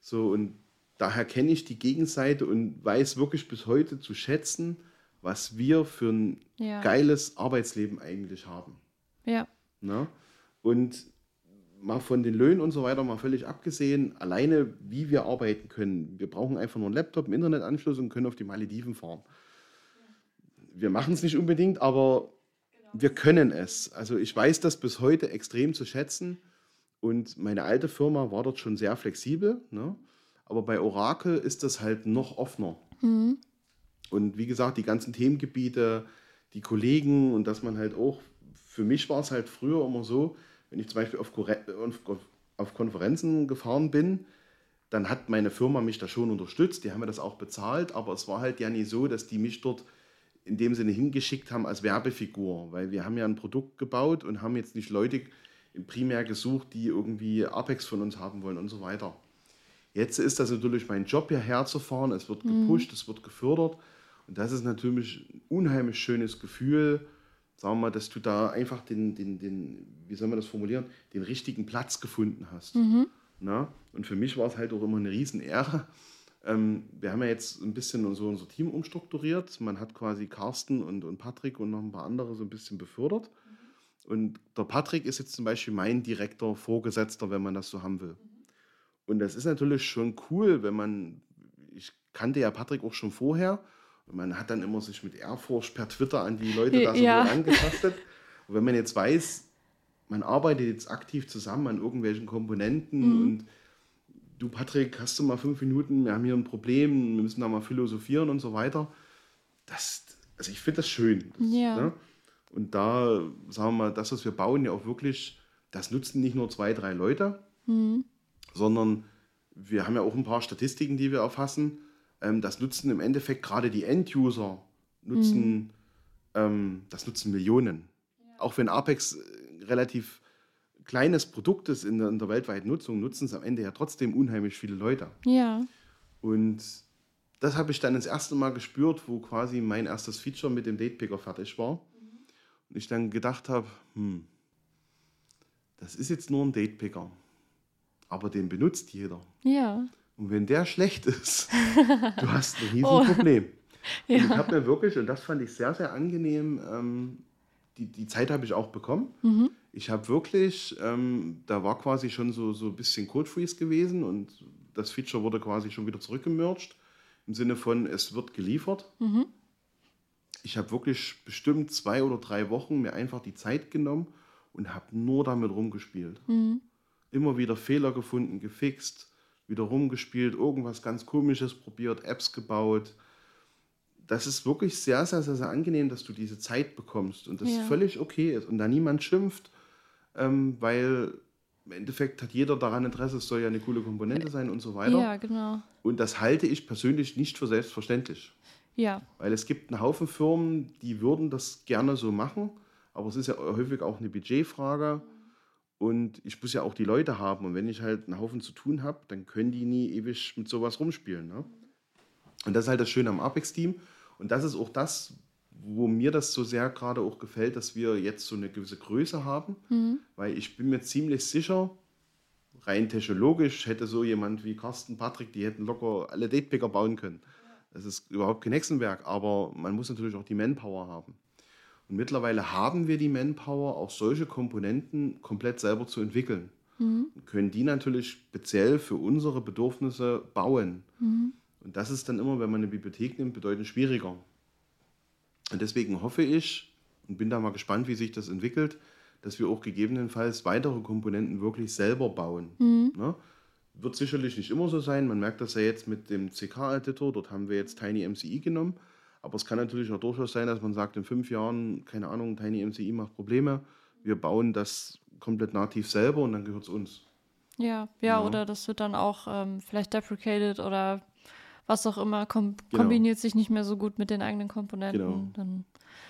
So, und daher kenne ich die Gegenseite und weiß wirklich bis heute zu schätzen, was wir für ein ja. geiles Arbeitsleben eigentlich haben. Ja. Na? Und mal von den Löhnen und so weiter mal völlig abgesehen, alleine wie wir arbeiten können. Wir brauchen einfach nur einen Laptop, einen Internetanschluss und können auf die Malediven fahren. Wir machen es nicht unbedingt, aber genau. wir können es. Also ich weiß das bis heute extrem zu schätzen. Und meine alte Firma war dort schon sehr flexibel. Ne? Aber bei Oracle ist das halt noch offener. Mhm. Und wie gesagt, die ganzen Themengebiete, die Kollegen und dass man halt auch, für mich war es halt früher immer so, wenn ich zum Beispiel auf, auf Konferenzen gefahren bin, dann hat meine Firma mich da schon unterstützt, die haben mir das auch bezahlt, aber es war halt ja nie so, dass die mich dort in dem Sinne hingeschickt haben als Werbefigur, weil wir haben ja ein Produkt gebaut und haben jetzt nicht Leute primär gesucht, die irgendwie Apex von uns haben wollen und so weiter. Jetzt ist das natürlich mein Job, hierher zu fahren. Es wird mhm. gepusht, mhm. es wird gefördert. Und das ist natürlich ein unheimlich schönes Gefühl, sagen wir mal, dass du da einfach den, den, den, wie soll man das formulieren, den richtigen Platz gefunden hast. Mhm. Na? Und für mich war es halt auch immer eine Riesenehre. Ähm, wir haben ja jetzt ein bisschen so unser Team umstrukturiert. Man hat quasi Carsten und, und Patrick und noch ein paar andere so ein bisschen befördert. Mhm. Und der Patrick ist jetzt zum Beispiel mein direkter Vorgesetzter, wenn man das so haben will. Mhm. Und das ist natürlich schon cool, wenn man, ich kannte ja Patrick auch schon vorher, man hat dann immer sich mit Airforce per Twitter an die Leute da so ja. angetastet. Und wenn man jetzt weiß, man arbeitet jetzt aktiv zusammen an irgendwelchen Komponenten mhm. und du Patrick, hast du mal fünf Minuten, wir haben hier ein Problem, wir müssen da mal philosophieren und so weiter. Das, also ich finde das schön. Das, ja. Ne? Und da, sagen wir mal, das, was wir bauen, ja auch wirklich, das nutzen nicht nur zwei, drei Leute, mhm sondern wir haben ja auch ein paar Statistiken, die wir erfassen. Ähm, das nutzen im Endeffekt gerade die End-User, nutzen, mhm. ähm, das nutzen Millionen. Ja. Auch wenn Apex äh, relativ kleines Produkt ist in der, in der weltweiten Nutzung, nutzen es am Ende ja trotzdem unheimlich viele Leute. Ja. Und das habe ich dann das erste Mal gespürt, wo quasi mein erstes Feature mit dem Datepicker fertig war. Mhm. Und ich dann gedacht habe, hm, das ist jetzt nur ein Datepicker aber den benutzt jeder. Ja. Und wenn der schlecht ist, du hast ein Riesenproblem. Oh. Ja. ich habe mir wirklich, und das fand ich sehr, sehr angenehm, ähm, die, die Zeit habe ich auch bekommen. Mhm. Ich habe wirklich, ähm, da war quasi schon so, so ein bisschen Code Freeze gewesen und das Feature wurde quasi schon wieder zurückgemerged. Im Sinne von, es wird geliefert. Mhm. Ich habe wirklich bestimmt zwei oder drei Wochen mir einfach die Zeit genommen und habe nur damit rumgespielt. Mhm. immer wieder Fehler gefunden, gefixt, wieder rumgespielt, irgendwas ganz Komisches probiert, Apps gebaut. Das ist wirklich sehr, sehr, sehr, sehr angenehm, dass du diese Zeit bekommst und das Ja. völlig okay ist und da niemand schimpft, ähm, weil im Endeffekt hat jeder daran Interesse, es soll ja eine coole Komponente sein und so weiter. Ja, genau. Und das halte ich persönlich nicht für selbstverständlich. Ja, Weil es gibt einen Haufen Firmen, die würden das gerne so machen, aber es ist ja häufig auch eine Budgetfrage. Und ich muss ja auch die Leute haben. Und wenn ich halt einen Haufen zu tun habe, dann können die nie ewig mit sowas rumspielen. Ne? Und das ist halt das Schöne am Apex-Team. Und das ist auch das, wo mir das so sehr gerade auch gefällt, dass wir jetzt so eine gewisse Größe haben. Weil ich bin mir ziemlich sicher, rein technologisch hätte so jemand wie Carsten, Patrick, die hätten locker alle Datepicker bauen können. Das ist überhaupt kein Hexenwerk, aber man muss natürlich auch die Manpower haben. Und mittlerweile haben wir die Manpower, auch solche Komponenten komplett selber zu entwickeln. Und können die natürlich speziell für unsere Bedürfnisse bauen. Und das ist dann immer, wenn man eine Bibliothek nimmt, bedeutend schwieriger. Und deswegen hoffe ich und bin da mal gespannt, wie sich das entwickelt, dass wir auch gegebenenfalls weitere Komponenten wirklich selber bauen. Ne? Wird sicherlich nicht immer so sein. Man merkt das ja jetzt mit dem CK-Editor. Dort haben wir jetzt Tiny MCI genommen. Aber es kann natürlich auch durchaus sein, dass man sagt, in fünf Jahren, keine Ahnung, Tiny MCI macht Probleme. Wir bauen das komplett nativ selber und dann gehört es uns. ja, ja, Ja. oder das wird dann auch ähm, vielleicht deprecated oder was auch immer, kom Genau. kombiniert sich nicht mehr so gut mit den eigenen Komponenten. Genau. Dann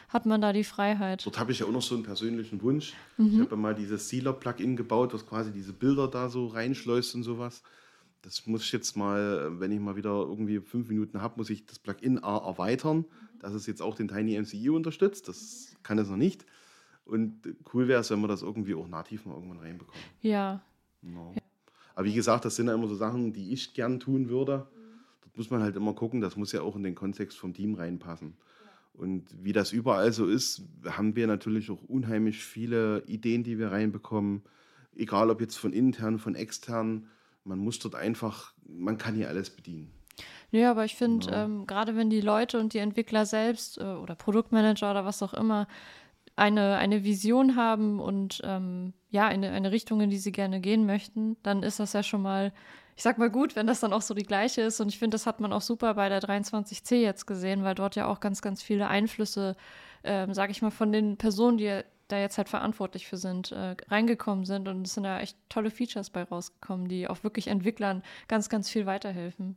hat man da die Freiheit. Dort habe ich ja auch noch so einen persönlichen Wunsch. Mhm. Ich habe ja mal dieses Sealer-Plugin gebaut, was quasi diese Bilder da so reinschleust und sowas. Das muss ich jetzt mal, wenn ich mal wieder irgendwie fünf Minuten habe, muss ich das Plugin A erweitern, dass es jetzt auch den Tiny MCI unterstützt. Das kann es noch nicht. Und cool wäre es, wenn wir das irgendwie auch nativ mal irgendwann reinbekommen. Ja, Genau. Aber wie gesagt, das sind ja immer so Sachen, die ich gern tun würde. Dort muss man halt immer gucken, das muss ja auch in den Kontext vom Team reinpassen. Und wie das überall so ist, haben wir natürlich auch unheimlich viele Ideen, die wir reinbekommen. Egal ob jetzt von intern, von extern. Man muss dort einfach, man kann hier alles bedienen. Ja, aber ich finde, Genau. ähm, gerade wenn die Leute und die Entwickler selbst äh, oder Produktmanager oder was auch immer eine, eine Vision haben und ähm, ja, eine, eine Richtung, in die sie gerne gehen möchten, dann ist das ja schon mal, ich sag mal gut, wenn das dann auch so die gleiche ist. Und ich finde, das hat man auch super bei der 23C jetzt gesehen, weil dort ja auch ganz, ganz viele Einflüsse, ähm, sag ich mal, von den Personen, die da jetzt halt verantwortlich für sind, äh, reingekommen sind. Und es sind da echt tolle Features bei rausgekommen, die auch wirklich Entwicklern ganz, ganz viel weiterhelfen.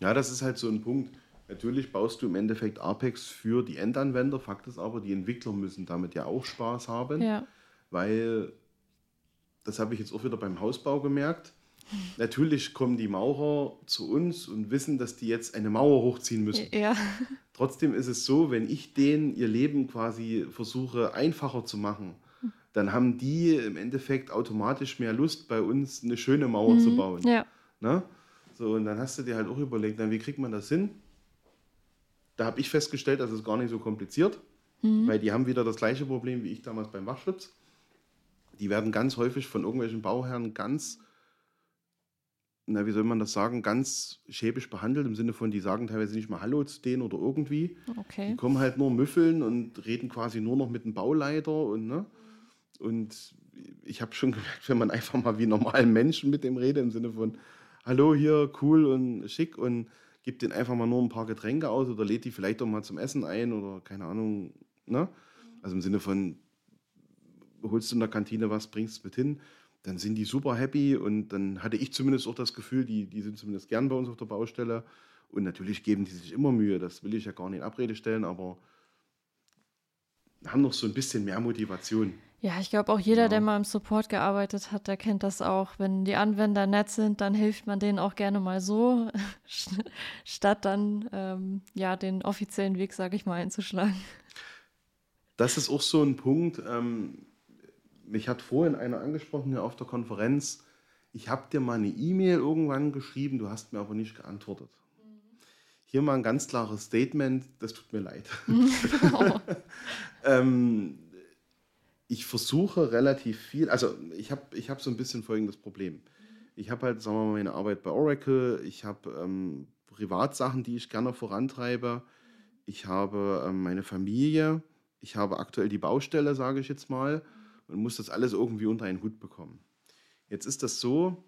Ja, das ist halt so ein Punkt. Natürlich baust du im Endeffekt Apex für die Endanwender. Fakt ist aber, die Entwickler müssen damit ja auch Spaß haben. Ja. weil das habe ich jetzt auch wieder beim Hausbau gemerkt. Natürlich kommen die Maurer zu uns und wissen, dass die jetzt eine Mauer hochziehen müssen. Ja, Trotzdem ist es so, wenn ich denen ihr Leben quasi versuche einfacher zu machen, dann haben die im Endeffekt automatisch mehr Lust, bei uns eine schöne Mauer zu bauen. ja, Ne? So, und dann hast du dir halt auch überlegt, dann, wie kriegt man das hin? Da habe ich festgestellt, das ist gar nicht so kompliziert, weil die haben wieder das gleiche Problem wie ich damals beim Wachschutz. Die werden ganz häufig von irgendwelchen Bauherren ganz, na, wie soll man das sagen, ganz schäbisch behandelt, im Sinne von, die sagen teilweise nicht mal Hallo zu denen oder irgendwie. Die okay. kommen halt nur müffeln und reden quasi nur noch mit dem Bauleiter und ne? Und ich habe schon gemerkt, wenn man einfach mal wie normalen Menschen mit dem redet, im Sinne von Hallo hier, cool und schick und gibt denen einfach mal nur ein paar Getränke aus oder lädt die vielleicht auch mal zum Essen ein oder keine Ahnung, ne? Also im Sinne von holst du in der Kantine was, bringst es mit hin, dann sind die super happy und dann hatte ich zumindest auch das Gefühl, die, die sind zumindest gern bei uns auf der Baustelle. Und natürlich geben die sich immer Mühe, das will ich ja gar nicht in Abrede stellen, aber haben noch so ein bisschen mehr Motivation. Ja, ich glaube auch jeder, Ja. der mal im Support gearbeitet hat, der kennt das auch. Wenn die Anwender nett sind, dann hilft man denen auch gerne mal so, statt dann ähm, ja den offiziellen Weg, sage ich mal, einzuschlagen. Das ist auch so ein Punkt. Ähm, mich hat vorhin einer angesprochen hier auf der Konferenz. Ich habe dir mal eine E-Mail irgendwann geschrieben, du hast mir aber nicht geantwortet. Hier mal ein ganz klares Statement, das tut mir leid. ähm, ich versuche relativ viel, also ich habe ich hab so ein bisschen folgendes Problem. Ich habe halt, sagen wir mal, meine Arbeit bei Oracle, ich habe ähm, Privatsachen, die ich gerne vorantreibe, ich habe ähm, meine Familie, ich habe aktuell die Baustelle, sage ich jetzt mal, und muss das alles irgendwie unter einen Hut bekommen. Jetzt ist das so,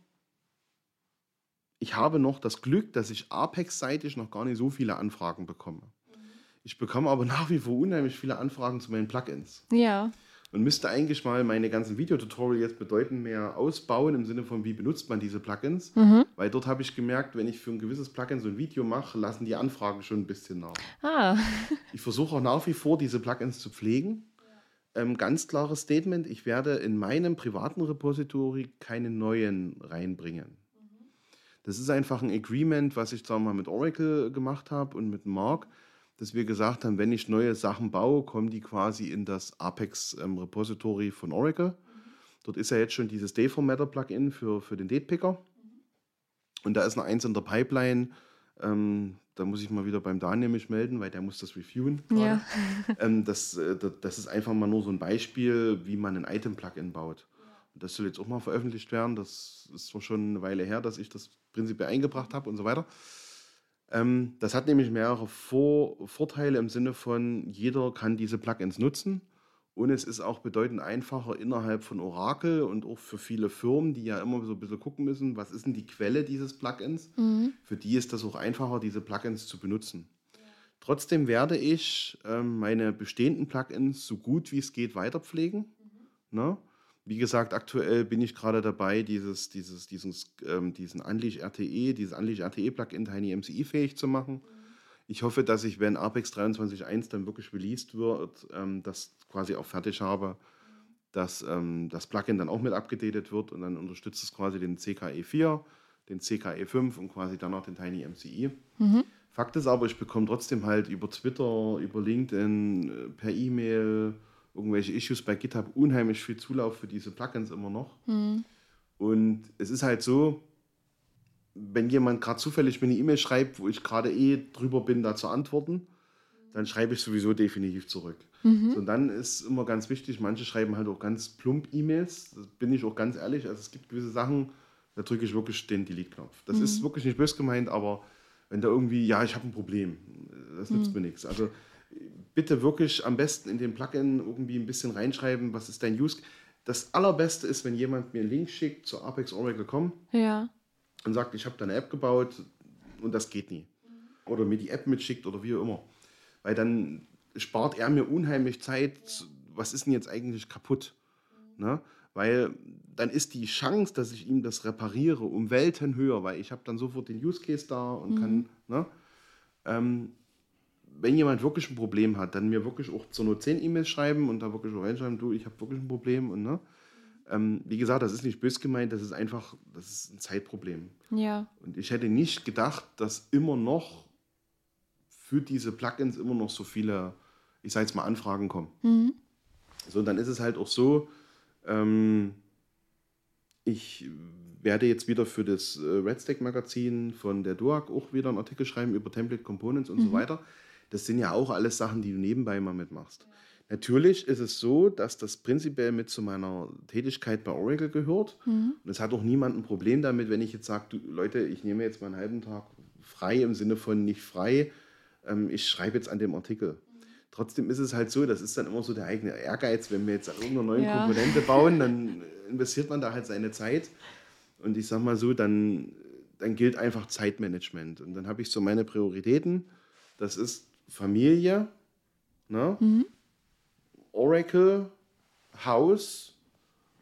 ich habe noch das Glück, dass ich Apex-seitig noch gar nicht so viele Anfragen bekomme. Ich bekomme aber nach wie vor unheimlich viele Anfragen zu meinen Plugins. Ja. Und müsste eigentlich mal meine ganzen Videotutorials bedeutend mehr ausbauen im Sinne von, wie benutzt man diese Plugins. Mhm. Weil dort habe ich gemerkt, wenn ich für ein gewisses Plugin so ein Video mache, lassen die Anfragen schon ein bisschen nach. Ah. Ich versuche auch nach wie vor, diese Plugins zu pflegen. Ähm, ganz klares Statement, ich werde in meinem privaten Repository keine neuen reinbringen. Das ist einfach ein Agreement, was ich sagen mal mit Oracle gemacht habe und mit Mark, dass wir gesagt haben, wenn ich neue Sachen baue, kommen die quasi in das Apex ähm, Repository von Oracle. Dort ist ja jetzt schon dieses Dayformatter Plugin für, für den Datepicker. Und da ist noch eins in der Pipeline. Ähm, da muss ich mal wieder beim Daniel mich melden, weil der muss das reviewen. Ja. Ähm, das, äh, da- das ist einfach mal nur so ein Beispiel, wie man ein Item-Plugin baut. Und das soll jetzt auch mal veröffentlicht werden. Das ist zwar schon eine Weile her, dass ich das prinzipiell eingebracht habe und so weiter. Ähm, das hat nämlich mehrere Vor Vorteile im Sinne von, jeder kann diese Plugins nutzen. Und es ist auch bedeutend einfacher innerhalb von Oracle und auch für viele Firmen, die ja immer so ein bisschen gucken müssen, was ist denn die Quelle dieses Plugins. Mhm. Für die ist das auch einfacher, diese Plugins zu benutzen. Trotzdem werde ich ähm, meine bestehenden Plugins so gut wie es geht weiter pflegen. Ne? Wie gesagt, aktuell bin ich gerade dabei, dieses, dieses, dieses, ähm, diesen Unleash RTE, dieses Unleash RTE Plugin Tiny MCI fähig zu machen. Ich hoffe, dass ich, wenn Apex 23.1 dann wirklich released wird, ähm, das quasi auch fertig habe, dass ähm, das Plugin dann auch mit abgedatet wird und dann unterstützt es quasi den CKE 4, den CKE 5 und quasi dann noch den Tiny MCI. Mhm. Fakt ist aber, ich bekomme trotzdem halt über Twitter, über LinkedIn, äh, per E-Mail, irgendwelche Issues bei GitHub unheimlich viel Zulauf für diese Plugins immer noch. Mhm. Und es ist halt so, wenn jemand gerade zufällig mir eine E-Mail schreibt, wo ich gerade eh drüber bin, da zu antworten, dann schreibe ich sowieso definitiv zurück. Mhm. So, und dann ist immer ganz wichtig, manche schreiben halt auch ganz plump E-Mails, das bin ich auch ganz ehrlich, also es gibt gewisse Sachen, da drücke ich wirklich den Delete-Knopf. Das ist wirklich nicht böse gemeint, aber wenn da irgendwie, ja, ich habe ein Problem, das nützt mir nichts. Also bitte wirklich am besten in den Plugin irgendwie ein bisschen reinschreiben, was ist dein Use. Das allerbeste ist, wenn jemand mir einen Link schickt zu Apex Oracle.com Ja. Und sagt, ich habe da eine App gebaut und das geht nie. Oder mir die App mitschickt oder wie auch immer. Weil dann spart er mir unheimlich Zeit, was ist denn jetzt eigentlich kaputt? Ne? Weil dann ist die Chance, dass ich ihm das repariere, um Welten höher, weil ich habe dann sofort den Use Case da und kann, ne? ähm, wenn jemand wirklich ein Problem hat, dann mir wirklich auch zur Not 10 E-Mails schreiben und da wirklich auch reinschreiben, du, ich habe wirklich ein Problem und ne? Ähm, wie gesagt, das ist nicht bös gemeint, das ist einfach, das ist ein Zeitproblem. Ja. Und ich hätte nicht gedacht, dass immer noch für diese Plugins immer noch so viele, ich sage jetzt mal, Anfragen kommen. Mhm. So, und dann ist es halt auch so, ähm, ich werde jetzt wieder für das äh, Red Stack Magazin von der DUAG auch wieder einen Artikel schreiben über Template Components und so weiter. Das sind ja auch alles Sachen, die du nebenbei mal mitmachst. Natürlich ist es so, dass das prinzipiell mit zu meiner Tätigkeit bei Oracle gehört. Mhm. Und es hat auch niemand ein Problem damit, wenn ich jetzt sage, Leute, ich nehme jetzt mal einen halben Tag frei im Sinne von nicht frei. Ähm, ich schreibe jetzt an dem Artikel. Trotzdem ist es halt so, das ist dann immer so der eigene Ehrgeiz, wenn wir jetzt an irgendeiner neuen Ja. Komponente bauen, dann investiert man da halt seine Zeit. Und ich sag mal so, dann, dann gilt einfach Zeitmanagement. Und dann habe ich so meine Prioritäten. Das ist Familie, ne? Oracle, Haus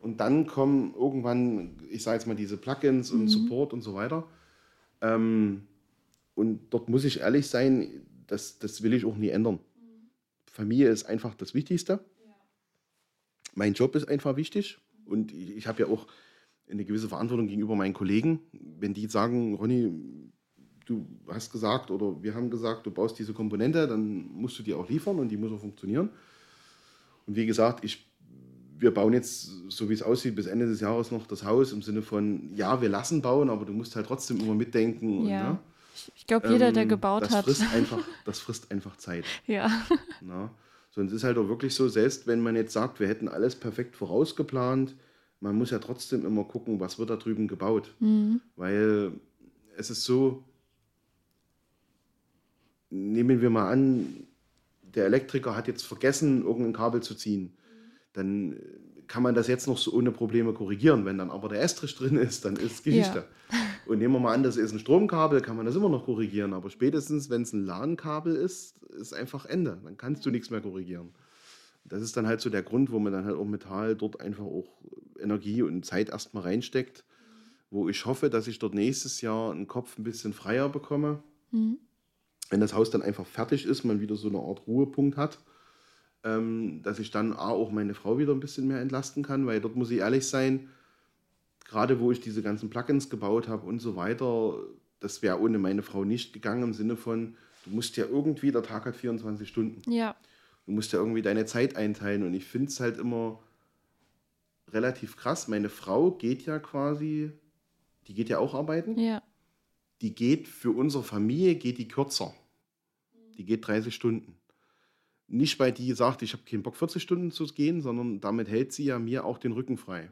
und dann kommen irgendwann, ich sage jetzt mal, diese Plugins und Support und so weiter. Ähm, und dort muss ich ehrlich sein, das, das will ich auch nie ändern. Familie ist einfach das Wichtigste. Mein Job ist einfach wichtig und ich, ich habe ja auch eine gewisse Verantwortung gegenüber meinen Kollegen. Wenn die sagen, Ronny, du hast gesagt oder wir haben gesagt, du baust diese Komponente, dann musst du die auch liefern und die muss auch funktionieren. Und wie gesagt, ich, wir bauen jetzt, so wie es aussieht, bis Ende des Jahres noch das Haus im Sinne von, ja, wir lassen bauen, aber du musst halt trotzdem immer mitdenken. Und, Ja. ne? Ich glaube, jeder, der Ähm, gebaut das hat. Frisst einfach, das frisst einfach Zeit. Ja. Ne? So, und es ist halt auch wirklich so, selbst wenn man jetzt sagt, wir hätten alles perfekt vorausgeplant, man muss ja trotzdem immer gucken, was wird da drüben gebaut. Mhm. Weil es ist so, nehmen wir mal an, der Elektriker hat jetzt vergessen, irgendein Kabel zu ziehen. Dann kann man das jetzt noch so ohne Probleme korrigieren. Wenn dann aber der Estrich drin ist, dann ist Geschichte. Ja. Und nehmen wir mal an, das ist ein Stromkabel, kann man das immer noch korrigieren. Aber spätestens, wenn es ein LAN-Kabel ist, ist einfach Ende. Dann kannst du nichts mehr korrigieren. Das ist dann halt so der Grund, wo man dann halt auch Metall dort einfach auch Energie und Zeit erstmal reinsteckt, wo ich hoffe, dass ich dort nächstes Jahr einen Kopf ein bisschen freier bekomme. Mhm. Wenn das Haus dann einfach fertig ist, man wieder so eine Art Ruhepunkt hat ähm, dass ich dann auch meine Frau wieder ein bisschen mehr entlasten kann, weil dort muss ich ehrlich sein, gerade wo ich diese ganzen Plugins gebaut habe und so weiter, das wäre ohne meine Frau nicht gegangen im Sinne von, du musst ja irgendwie, der Tag hat 24 Stunden. Ja. Du musst ja irgendwie deine Zeit einteilen und ich finde es halt immer relativ krass. Meine Frau geht ja quasi, die geht ja auch arbeiten. Ja. Die geht für unsere Familie, geht die kürzer. Die geht 30 Stunden nicht, weil die sagt, ich habe keinen Bock, 40 Stunden zu gehen, sondern damit hält sie ja mir auch den Rücken frei.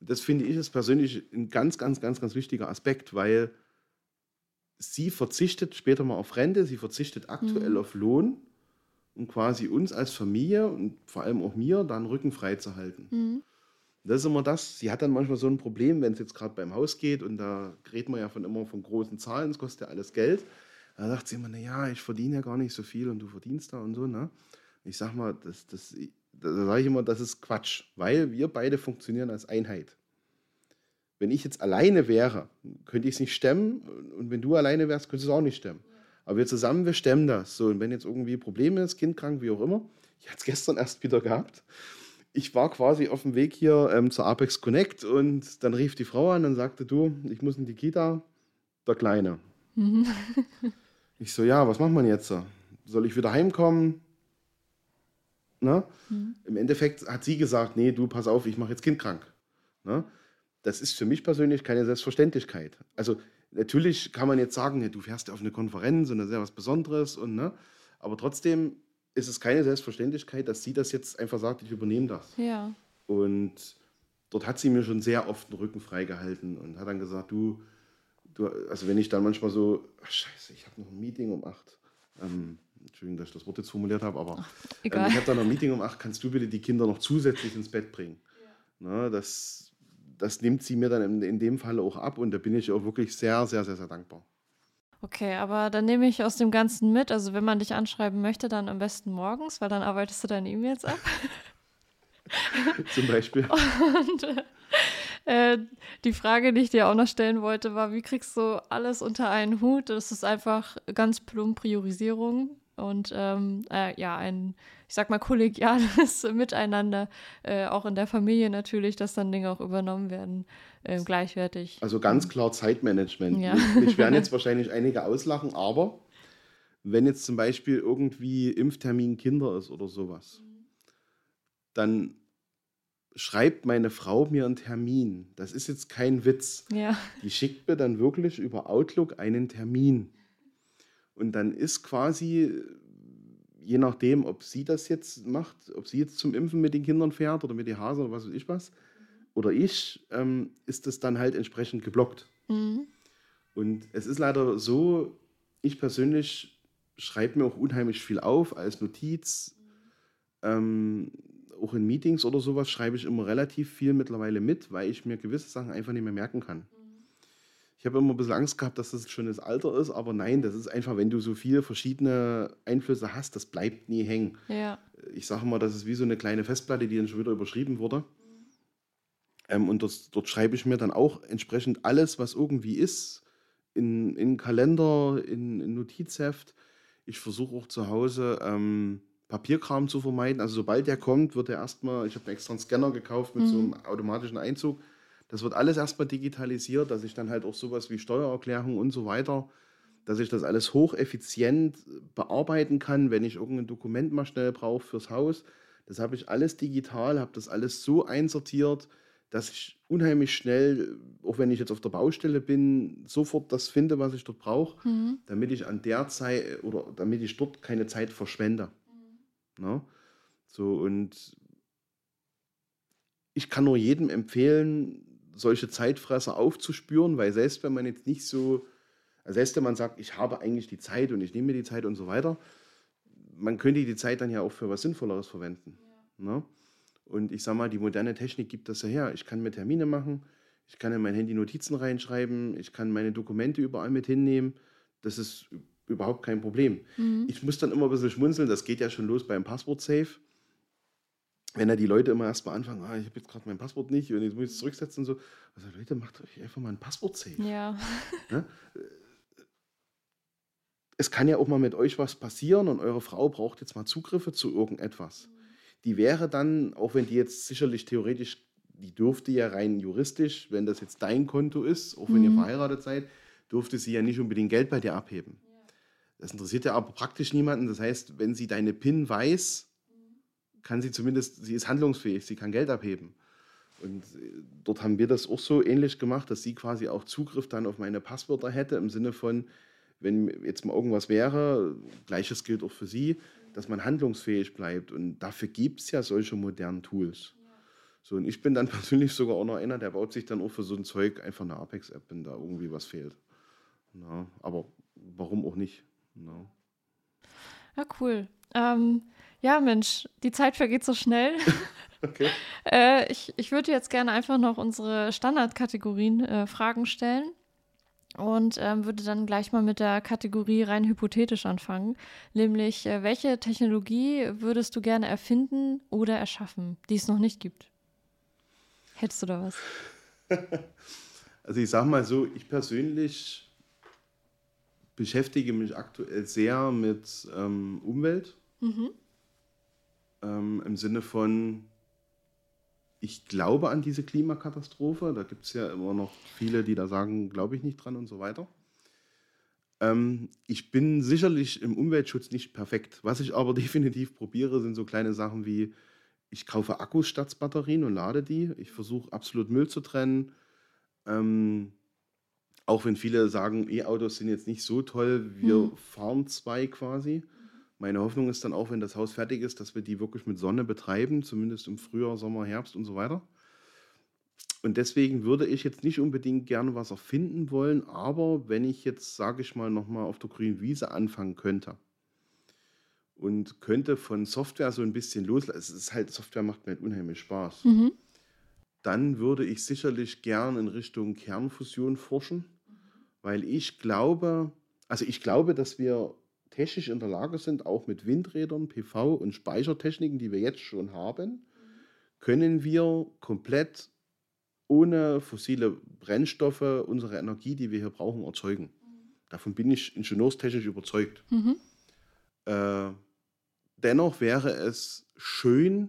Und das finde ich ist persönlich ein ganz, ganz, ganz, ganz wichtiger Aspekt, weil sie verzichtet später mal auf Rente, sie verzichtet aktuell mhm. auf Lohn, um quasi uns als Familie und vor allem auch mir dann Rücken frei zu halten. Mhm. Das ist immer das, sie hat dann manchmal so ein Problem, wenn es jetzt gerade beim Haus geht und da redet man ja von immer von großen Zahlen, es kostet ja alles Geld. Da sagt sie immer, naja, ich verdiene ja gar nicht so viel und du verdienst da und so. Ne? Ich sag mal, das, das, da sage ich immer, das ist Quatsch, weil wir beide funktionieren als Einheit. Wenn ich jetzt alleine wäre, könnte ich es nicht stemmen und wenn du alleine wärst, könntest du es auch nicht stemmen. Aber wir zusammen, wir stemmen das. So, und wenn jetzt irgendwie Probleme ist, Kind krank, wie auch immer, ich hatte es gestern erst wieder gehabt. Ich war quasi auf dem Weg hier ähm, zur Apex Connect und dann rief die Frau an und sagte, du, ich muss in die Kita, der Kleine. Mhm. Ich so, ja, was macht man jetzt? Soll ich wieder heimkommen? Ne? Mhm. Im Endeffekt hat sie gesagt, nee, du, pass auf, ich mache jetzt Kind krank. Ne? Das ist für mich persönlich keine Selbstverständlichkeit. Also natürlich kann man jetzt sagen, ja, du fährst ja auf eine Konferenz und das ist ja was Besonderes. Und, ne? Aber trotzdem ist es keine Selbstverständlichkeit, dass sie das jetzt einfach sagt, ich übernehme das. Ja. Und dort hat sie mir schon sehr oft den Rücken freigehalten und hat dann gesagt, du, du, also wenn ich dann manchmal so, ach scheiße, ich habe noch ein Meeting um acht. Ähm, Entschuldigung, dass ich das Wort jetzt formuliert habe, aber ach, ähm, ich habe dann noch ein Meeting um acht, kannst du bitte die Kinder noch zusätzlich ins Bett bringen? Ja. Na, das, das nimmt sie mir dann in, in dem Fall auch ab und da bin ich auch wirklich sehr, sehr, sehr, sehr dankbar. Okay, aber dann nehme ich aus dem Ganzen mit, also wenn man dich anschreiben möchte, dann am besten morgens, weil dann arbeitest du deine E-Mails ab. Zum Beispiel. Und äh, die Frage, die ich dir auch noch stellen wollte, war, wie kriegst du alles unter einen Hut? Das ist einfach ganz plump Priorisierung und ähm, äh, ja, ein, ich sag mal, kollegiales Miteinander, äh, auch in der Familie natürlich, dass dann Dinge auch übernommen werden, äh, gleichwertig. Also ganz klar Zeitmanagement. Ja. Mich werden jetzt wahrscheinlich einige auslachen, aber wenn jetzt zum Beispiel irgendwie Impftermin Kinder ist oder sowas, dann schreibt meine Frau mir einen Termin. Das ist jetzt kein Witz. Ja. Die schickt mir dann wirklich über Outlook einen Termin. Und dann ist quasi, je nachdem, ob sie das jetzt macht, ob sie jetzt zum Impfen mit den Kindern fährt oder mit den Hasen oder was weiß ich was, oder ich, ähm, ist das dann halt entsprechend geblockt. Mhm. Und es ist leider so, ich persönlich schreibe mir auch unheimlich viel auf als Notiz. Ähm, auch in Meetings oder sowas schreibe ich immer relativ viel mittlerweile mit, weil ich mir gewisse Sachen einfach nicht mehr merken kann. Ich habe immer ein bisschen Angst gehabt, dass das schon das Alter ist, aber nein, das ist einfach, wenn du so viele verschiedene Einflüsse hast, das bleibt nie hängen. Ja. Ich sage mal, das ist wie so eine kleine Festplatte, die dann schon wieder überschrieben wurde. Ähm, und dort, dort, schreibe ich mir dann auch entsprechend alles, was irgendwie ist, in, in Kalender, in, in Notizheft. Ich versuche auch zu Hause. Ähm, Papierkram zu vermeiden. Also sobald der kommt, wird er erstmal, ich habe extra einen Scanner gekauft mit mhm. so einem automatischen Einzug. Das wird alles erstmal digitalisiert, dass ich dann halt auch sowas wie Steuererklärung und so weiter, dass ich das alles hocheffizient bearbeiten kann, wenn ich irgendein Dokument mal schnell brauche fürs Haus. Das habe ich alles digital, habe das alles so einsortiert, dass ich unheimlich schnell, auch wenn ich jetzt auf der Baustelle bin, sofort das finde, was ich dort brauche, mhm. damit ich an der Zeit oder damit ich dort keine Zeit verschwende. Ne? So, und ich kann nur jedem empfehlen, solche Zeitfresser aufzuspüren, weil selbst wenn man jetzt nicht so, also selbst wenn man sagt, ich habe eigentlich die Zeit und ich nehme mir die Zeit und so weiter, man könnte die Zeit dann ja auch für was Sinnvolleres verwenden. Ja. Ne? Und ich sage mal, die moderne Technik gibt das ja her. Ich kann mir Termine machen, ich kann in mein Handy Notizen reinschreiben, ich kann meine Dokumente überall mit hinnehmen. Das ist überhaupt kein Problem. Mhm. Ich muss dann immer ein bisschen schmunzeln, das geht ja schon los beim Passwort-Safe. Wenn da die Leute immer erstmal anfangen, ah, ich habe jetzt gerade mein Passwort nicht und jetzt muss ich es zurücksetzen und so. Also Leute, macht euch einfach mal ein Passwort-Safe. Ja. ja? Es kann ja auch mal mit euch was passieren und eure Frau braucht jetzt mal Zugriffe zu irgendetwas. Die wäre dann, auch wenn die jetzt sicherlich theoretisch, die dürfte ja rein juristisch, wenn das jetzt dein Konto ist, auch wenn mhm. ihr verheiratet seid, durfte sie ja nicht unbedingt Geld bei dir abheben. Das interessiert ja aber praktisch niemanden. Das heißt, wenn sie deine PIN weiß, kann sie zumindest, sie ist handlungsfähig, sie kann Geld abheben. Und äh, dort haben wir das auch so ähnlich gemacht, dass sie quasi auch Zugriff dann auf meine Passwörter hätte, im Sinne von, wenn jetzt mal irgendwas wäre, gleiches gilt auch für sie, dass man handlungsfähig bleibt. Und dafür gibt es ja solche modernen Tools. So, und ich bin dann persönlich sogar auch noch einer, der baut sich dann auch für so ein Zeug einfach eine Apex-App, wenn da irgendwie was fehlt. Na, aber warum auch nicht? No. Ja, cool. Ähm, ja, Mensch, die Zeit vergeht so schnell. okay. äh, ich ich würde jetzt gerne einfach noch unsere Standardkategorien äh, Fragen stellen und ähm, würde dann gleich mal mit der Kategorie rein hypothetisch anfangen. Nämlich, äh, welche Technologie würdest du gerne erfinden oder erschaffen, die es noch nicht gibt? Hättest du da was? Also ich sage mal so, ich persönlich beschäftige mich aktuell sehr mit ähm, Umwelt. Mhm. Ähm, Im Sinne von, ich glaube an diese Klimakatastrophe. Da gibt es ja immer noch viele, die da sagen, glaube ich nicht dran und so weiter. Ähm, ich bin sicherlich im Umweltschutz nicht perfekt. Was ich aber definitiv probiere, sind so kleine Sachen wie, ich kaufe Akkus statt Batterien und lade die. Ich versuche absolut Müll zu trennen. Ähm, auch wenn viele sagen, E-Autos sind jetzt nicht so toll, wir mhm. fahren zwei quasi. Meine Hoffnung ist dann auch, wenn das Haus fertig ist, dass wir die wirklich mit Sonne betreiben, zumindest im Frühjahr, Sommer, Herbst und so weiter. Und deswegen würde ich jetzt nicht unbedingt gerne was erfinden wollen, aber wenn ich jetzt, sage ich mal, nochmal auf der grünen Wiese anfangen könnte und könnte von Software so ein bisschen loslassen, es ist halt, Software macht mir halt unheimlich Spaß, mhm. dann würde ich sicherlich gern in Richtung Kernfusion forschen weil ich glaube, also ich glaube, dass wir technisch in der Lage sind, auch mit Windrädern, PV und Speichertechniken, die wir jetzt schon haben, können wir komplett ohne fossile Brennstoffe unsere Energie, die wir hier brauchen, erzeugen. Davon bin ich ingenieurstechnisch überzeugt. Mhm. Äh, dennoch wäre es schön,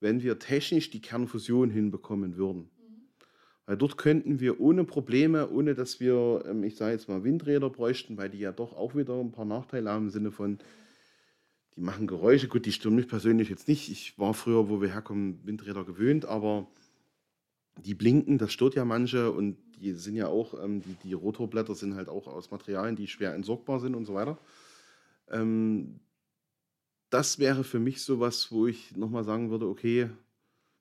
wenn wir technisch die Kernfusion hinbekommen würden. Weil dort könnten wir ohne Probleme, ohne dass wir, ähm, ich sage jetzt mal, Windräder bräuchten, weil die ja doch auch wieder ein paar Nachteile haben im Sinne von, die machen Geräusche. Gut, die stören mich persönlich jetzt nicht. Ich war früher, wo wir herkommen, Windräder gewöhnt, aber die blinken, das stört ja manche und die sind ja auch, ähm, die, die Rotorblätter sind halt auch aus Materialien, die schwer entsorgbar sind und so weiter. Ähm, das wäre für mich so was, wo ich nochmal sagen würde, okay,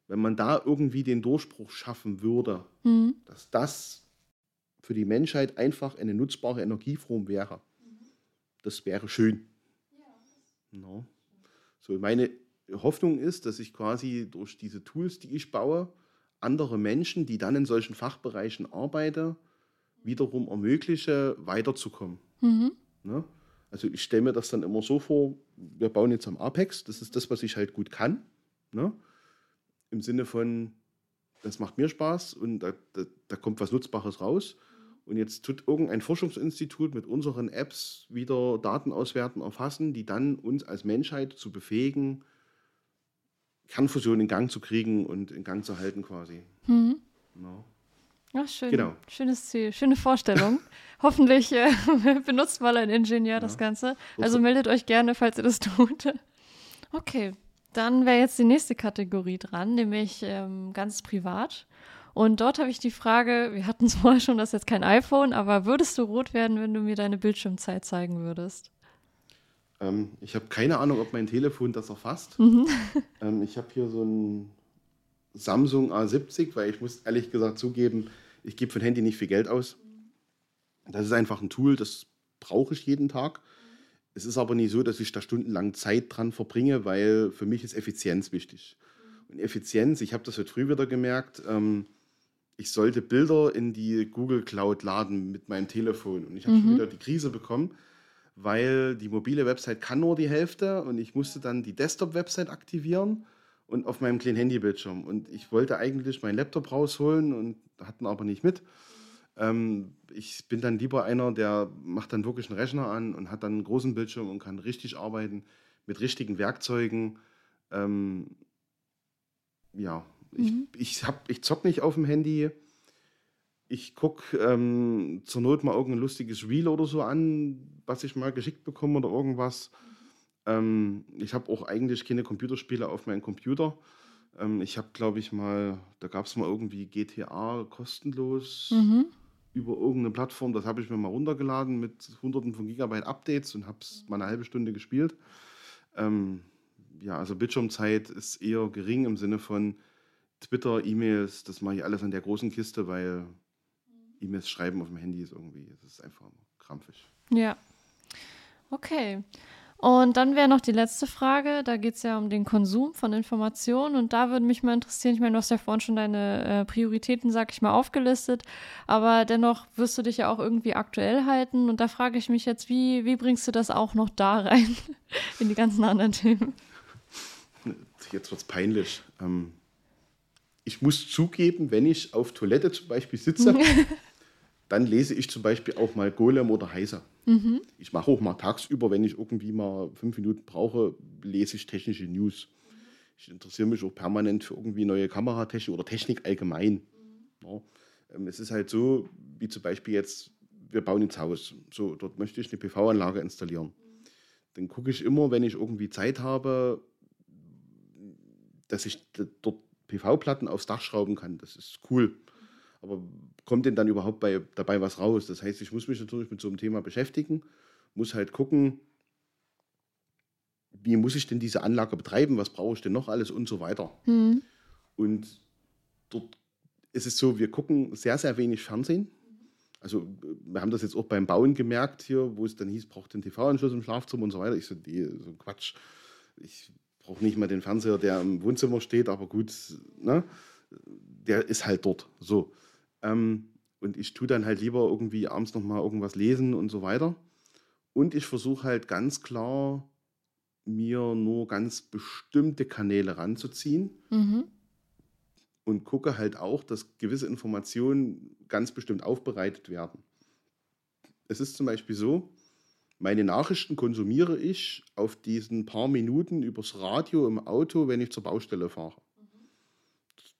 wenn man da irgendwie den Durchbruch schaffen würde, mhm. dass das für die Menschheit einfach eine nutzbare Energieform wäre, mhm. das wäre schön. Ja. No. So, meine Hoffnung ist, dass ich quasi durch diese Tools, die ich baue, andere Menschen, die dann in solchen Fachbereichen arbeiten, wiederum ermögliche, weiterzukommen. Mhm. Ne? Also ich stelle mir das dann immer so vor, wir bauen jetzt am Apex, das ist das, was ich halt gut kann. Ne? Im Sinne von, das macht mir Spaß und da, da, da kommt was Nutzbares raus. Und jetzt tut irgendein Forschungsinstitut mit unseren Apps wieder Daten auswerten, erfassen, die dann uns als Menschheit zu befähigen, Kernfusion in Gang zu kriegen und in Gang zu halten quasi. Mhm. No. Ach, schön. Genau. Schönes Ziel, schöne Vorstellung. Hoffentlich äh, benutzt mal ein Ingenieur ja. das Ganze. Also meldet euch gerne, falls ihr das tut. Okay. Dann wäre jetzt die nächste Kategorie dran, nämlich ähm, ganz privat. Und dort habe ich die Frage, wir hatten es vorher schon, das ist jetzt kein iPhone, aber würdest du rot werden, wenn du mir deine Bildschirmzeit zeigen würdest? Ähm, ich habe keine Ahnung, ob mein Telefon das erfasst. Mhm. ähm, ich habe hier so ein Samsung A70, weil ich muss ehrlich gesagt zugeben, ich gebe für ein Handy nicht viel Geld aus. Das ist einfach ein Tool, das brauche ich jeden Tag. Es ist aber nicht so, dass ich da stundenlang Zeit dran verbringe, weil für mich ist Effizienz wichtig. Und Effizienz, ich habe das heute früh wieder gemerkt, ähm, ich sollte Bilder in die Google Cloud laden mit meinem Telefon. Und ich habe mhm. schon wieder die Krise bekommen, weil die mobile Website kann nur die Hälfte und ich musste dann die Desktop-Website aktivieren und auf meinem kleinen Handybildschirm. Und ich wollte eigentlich meinen Laptop rausholen und hatten aber nicht mit. Ähm, ich bin dann lieber einer, der macht dann wirklich einen Rechner an und hat dann einen großen Bildschirm und kann richtig arbeiten mit richtigen Werkzeugen. Ähm, ja, mhm. ich, ich, ich zock nicht auf dem Handy. Ich gucke ähm, zur Not mal irgendein lustiges Reel oder so an, was ich mal geschickt bekomme oder irgendwas. Ähm, ich habe auch eigentlich keine Computerspiele auf meinem Computer. Ähm, ich habe, glaube ich, mal, da gab es mal irgendwie GTA kostenlos mhm. Über irgendeine Plattform. Das habe ich mir mal runtergeladen mit hunderten von Gigabyte Updates und habe es mal eine halbe Stunde gespielt. Ähm, ja, also Bildschirmzeit ist eher gering im Sinne von Twitter, E-Mails, das mache ich alles an der großen Kiste, weil E-Mails schreiben auf dem Handy ist irgendwie, das ist einfach krampfig. Ja. Okay. Und dann wäre noch die letzte Frage, da geht es ja um den Konsum von Informationen und da würde mich mal interessieren, ich meine, du hast ja vorhin schon deine äh, Prioritäten, sag ich mal, aufgelistet, aber dennoch wirst du dich ja auch irgendwie aktuell halten und da frage ich mich jetzt, wie, wie bringst du das auch noch da rein in die ganzen anderen Themen? Jetzt wird es peinlich. Ähm, ich muss zugeben, wenn ich auf Toilette zum Beispiel sitze, dann lese ich zum Beispiel auch mal Golem oder Heiser. Mhm. Ich mache auch mal tagsüber, wenn ich irgendwie mal fünf Minuten brauche, lese ich technische News. Ich interessiere mich auch permanent für irgendwie neue Kameratechnik oder Technik allgemein. Ja. Ähm, es ist halt so, wie zum Beispiel jetzt, wir bauen ins Haus. So, dort möchte ich eine PV-Anlage installieren. Dann gucke ich immer, wenn ich irgendwie Zeit habe, dass ich dort PV-Platten aufs Dach schrauben kann. Das ist cool. Aber kommt denn dann überhaupt bei, dabei was raus? Das heißt, ich muss mich natürlich mit so einem Thema beschäftigen, muss halt gucken, wie muss ich denn diese Anlage betreiben, was brauche ich denn noch alles und so weiter. Mhm. Und dort ist es so, wir gucken sehr, sehr wenig Fernsehen. Also wir haben das jetzt auch beim Bauen gemerkt hier, wo es dann hieß, braucht den TV-Anschluss im Schlafzimmer und so weiter. Ich so, nee, so Quatsch. Ich brauche nicht mal den Fernseher, der im Wohnzimmer steht, aber gut, ne? der ist halt dort. So. Ähm, und ich tue dann halt lieber irgendwie abends nochmal irgendwas lesen und so weiter. Und ich versuche halt ganz klar, mir nur ganz bestimmte Kanäle ranzuziehen. Mhm. Und gucke halt auch, dass gewisse Informationen ganz bestimmt aufbereitet werden. Es ist zum Beispiel so, meine Nachrichten konsumiere ich auf diesen paar Minuten übers Radio im Auto, wenn ich zur Baustelle fahre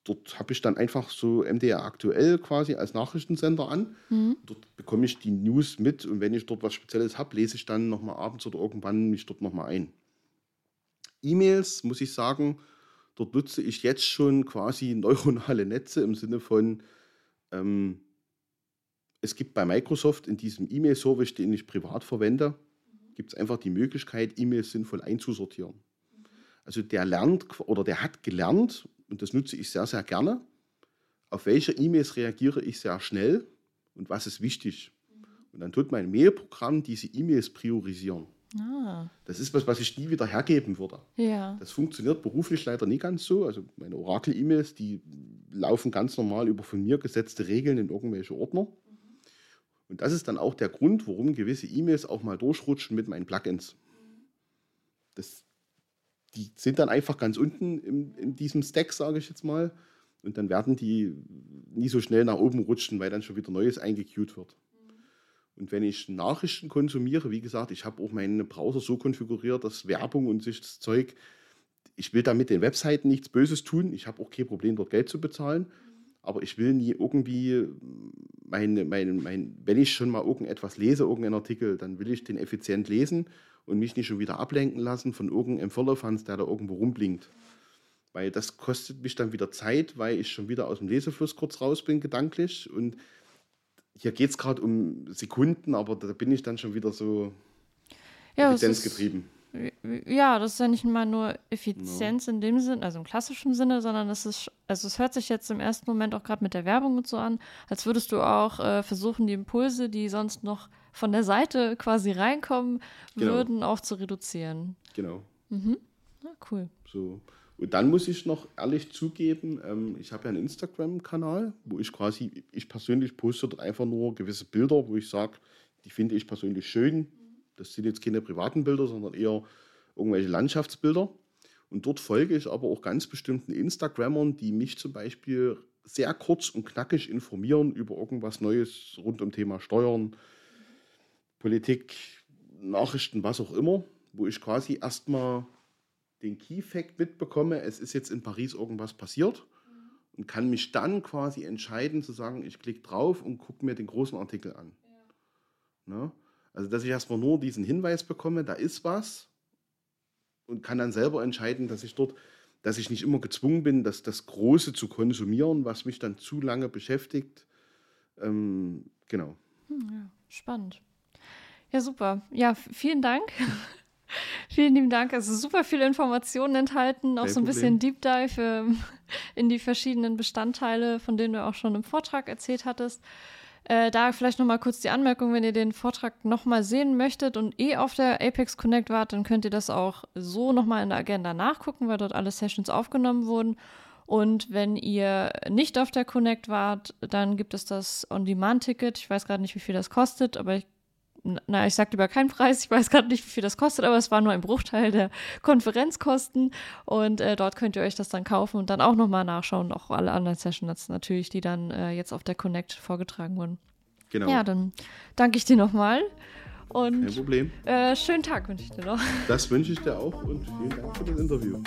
dort habe ich dann einfach so MDR aktuell quasi als Nachrichtensender an. Mhm. Dort bekomme ich die News mit und wenn ich dort was Spezielles habe, lese ich dann nochmal abends oder irgendwann mich dort nochmal ein. E-Mails, muss ich sagen, dort nutze ich jetzt schon quasi neuronale Netze im Sinne von, ähm, es gibt bei Microsoft in diesem E-Mail-Service, den ich privat verwende, gibt es einfach die Möglichkeit, E-Mails sinnvoll einzusortieren. Also der lernt oder der hat gelernt, und das nutze ich sehr, sehr gerne. Auf welche E-Mails reagiere ich sehr schnell und was ist wichtig? Und dann tut mein Mailprogramm diese E-Mails priorisieren. Ah. Das ist was, was ich nie wieder hergeben würde. Ja. Das funktioniert beruflich leider nie ganz so. Also meine Oracle-E-Mails, die laufen ganz normal über von mir gesetzte Regeln in irgendwelche Ordner. Und das ist dann auch der Grund, warum gewisse E-Mails auch mal durchrutschen mit meinen Plugins. Das die sind dann einfach ganz unten im, in diesem Stack, sage ich jetzt mal. Und dann werden die nie so schnell nach oben rutschen, weil dann schon wieder Neues eingequeued wird. Und wenn ich Nachrichten konsumiere, wie gesagt, ich habe auch meinen Browser so konfiguriert, dass Werbung und sich das Zeug, ich will damit den Webseiten nichts Böses tun. Ich habe auch kein Problem, dort Geld zu bezahlen. Aber ich will nie irgendwie, meine, meine, mein, wenn ich schon mal irgendetwas lese, irgendeinen Artikel, dann will ich den effizient lesen und mich nicht schon wieder ablenken lassen von irgendeinem Firlefanz, der da irgendwo rumblinkt. Weil das kostet mich dann wieder Zeit, weil ich schon wieder aus dem Lesefluss kurz raus bin, gedanklich. Und hier geht es gerade um Sekunden, aber da bin ich dann schon wieder so ja, effizienzgetrieben. Ja, das ist ja nicht mal nur Effizienz no. in dem Sinn, also im klassischen Sinne, sondern es ist, also es hört sich jetzt im ersten Moment auch gerade mit der Werbung und so an, als würdest du auch äh, versuchen, die Impulse, die sonst noch von der Seite quasi reinkommen genau. würden, auch zu reduzieren. Genau. Mhm. Ah, cool. So. Und dann muss ich noch ehrlich zugeben, ähm, ich habe ja einen Instagram-Kanal, wo ich quasi, ich persönlich poste dort einfach nur gewisse Bilder, wo ich sage, die finde ich persönlich schön. Das sind jetzt keine privaten Bilder, sondern eher irgendwelche Landschaftsbilder. Und dort folge ich aber auch ganz bestimmten Instagrammern, die mich zum Beispiel sehr kurz und knackig informieren über irgendwas Neues rund um Thema Steuern, Politik, Nachrichten, was auch immer, wo ich quasi erstmal den Key Fact mitbekomme, es ist jetzt in Paris irgendwas passiert und kann mich dann quasi entscheiden zu sagen, ich klicke drauf und gucke mir den großen Artikel an. Ja. Ne? Also, dass ich erstmal nur diesen Hinweis bekomme, da ist was und kann dann selber entscheiden, dass ich dort, dass ich nicht immer gezwungen bin, dass das Große zu konsumieren, was mich dann zu lange beschäftigt. Ähm, genau. Hm, ja, spannend. Ja, super. Ja, vielen Dank. vielen lieben Dank. Also super viele Informationen enthalten, auch Kein so ein Problem. bisschen Deep Dive ähm, in die verschiedenen Bestandteile, von denen du auch schon im Vortrag erzählt hattest. Äh, da vielleicht nochmal kurz die Anmerkung, wenn ihr den Vortrag nochmal sehen möchtet und eh auf der Apex Connect wart, dann könnt ihr das auch so nochmal in der Agenda nachgucken, weil dort alle Sessions aufgenommen wurden. Und wenn ihr nicht auf der Connect wart, dann gibt es das On-Demand-Ticket. Ich weiß gerade nicht, wie viel das kostet, aber ich na, ich sage lieber keinen Preis, ich weiß gerade nicht, wie viel das kostet, aber es war nur ein Bruchteil der Konferenzkosten und äh, dort könnt ihr euch das dann kaufen und dann auch nochmal nachschauen, auch alle anderen Sessions natürlich, die dann äh, jetzt auf der Connect vorgetragen wurden. Genau. Ja, dann danke ich dir nochmal und Kein Problem. Äh, schönen Tag wünsche ich dir noch. Das wünsche ich dir auch und vielen Dank für das Interview.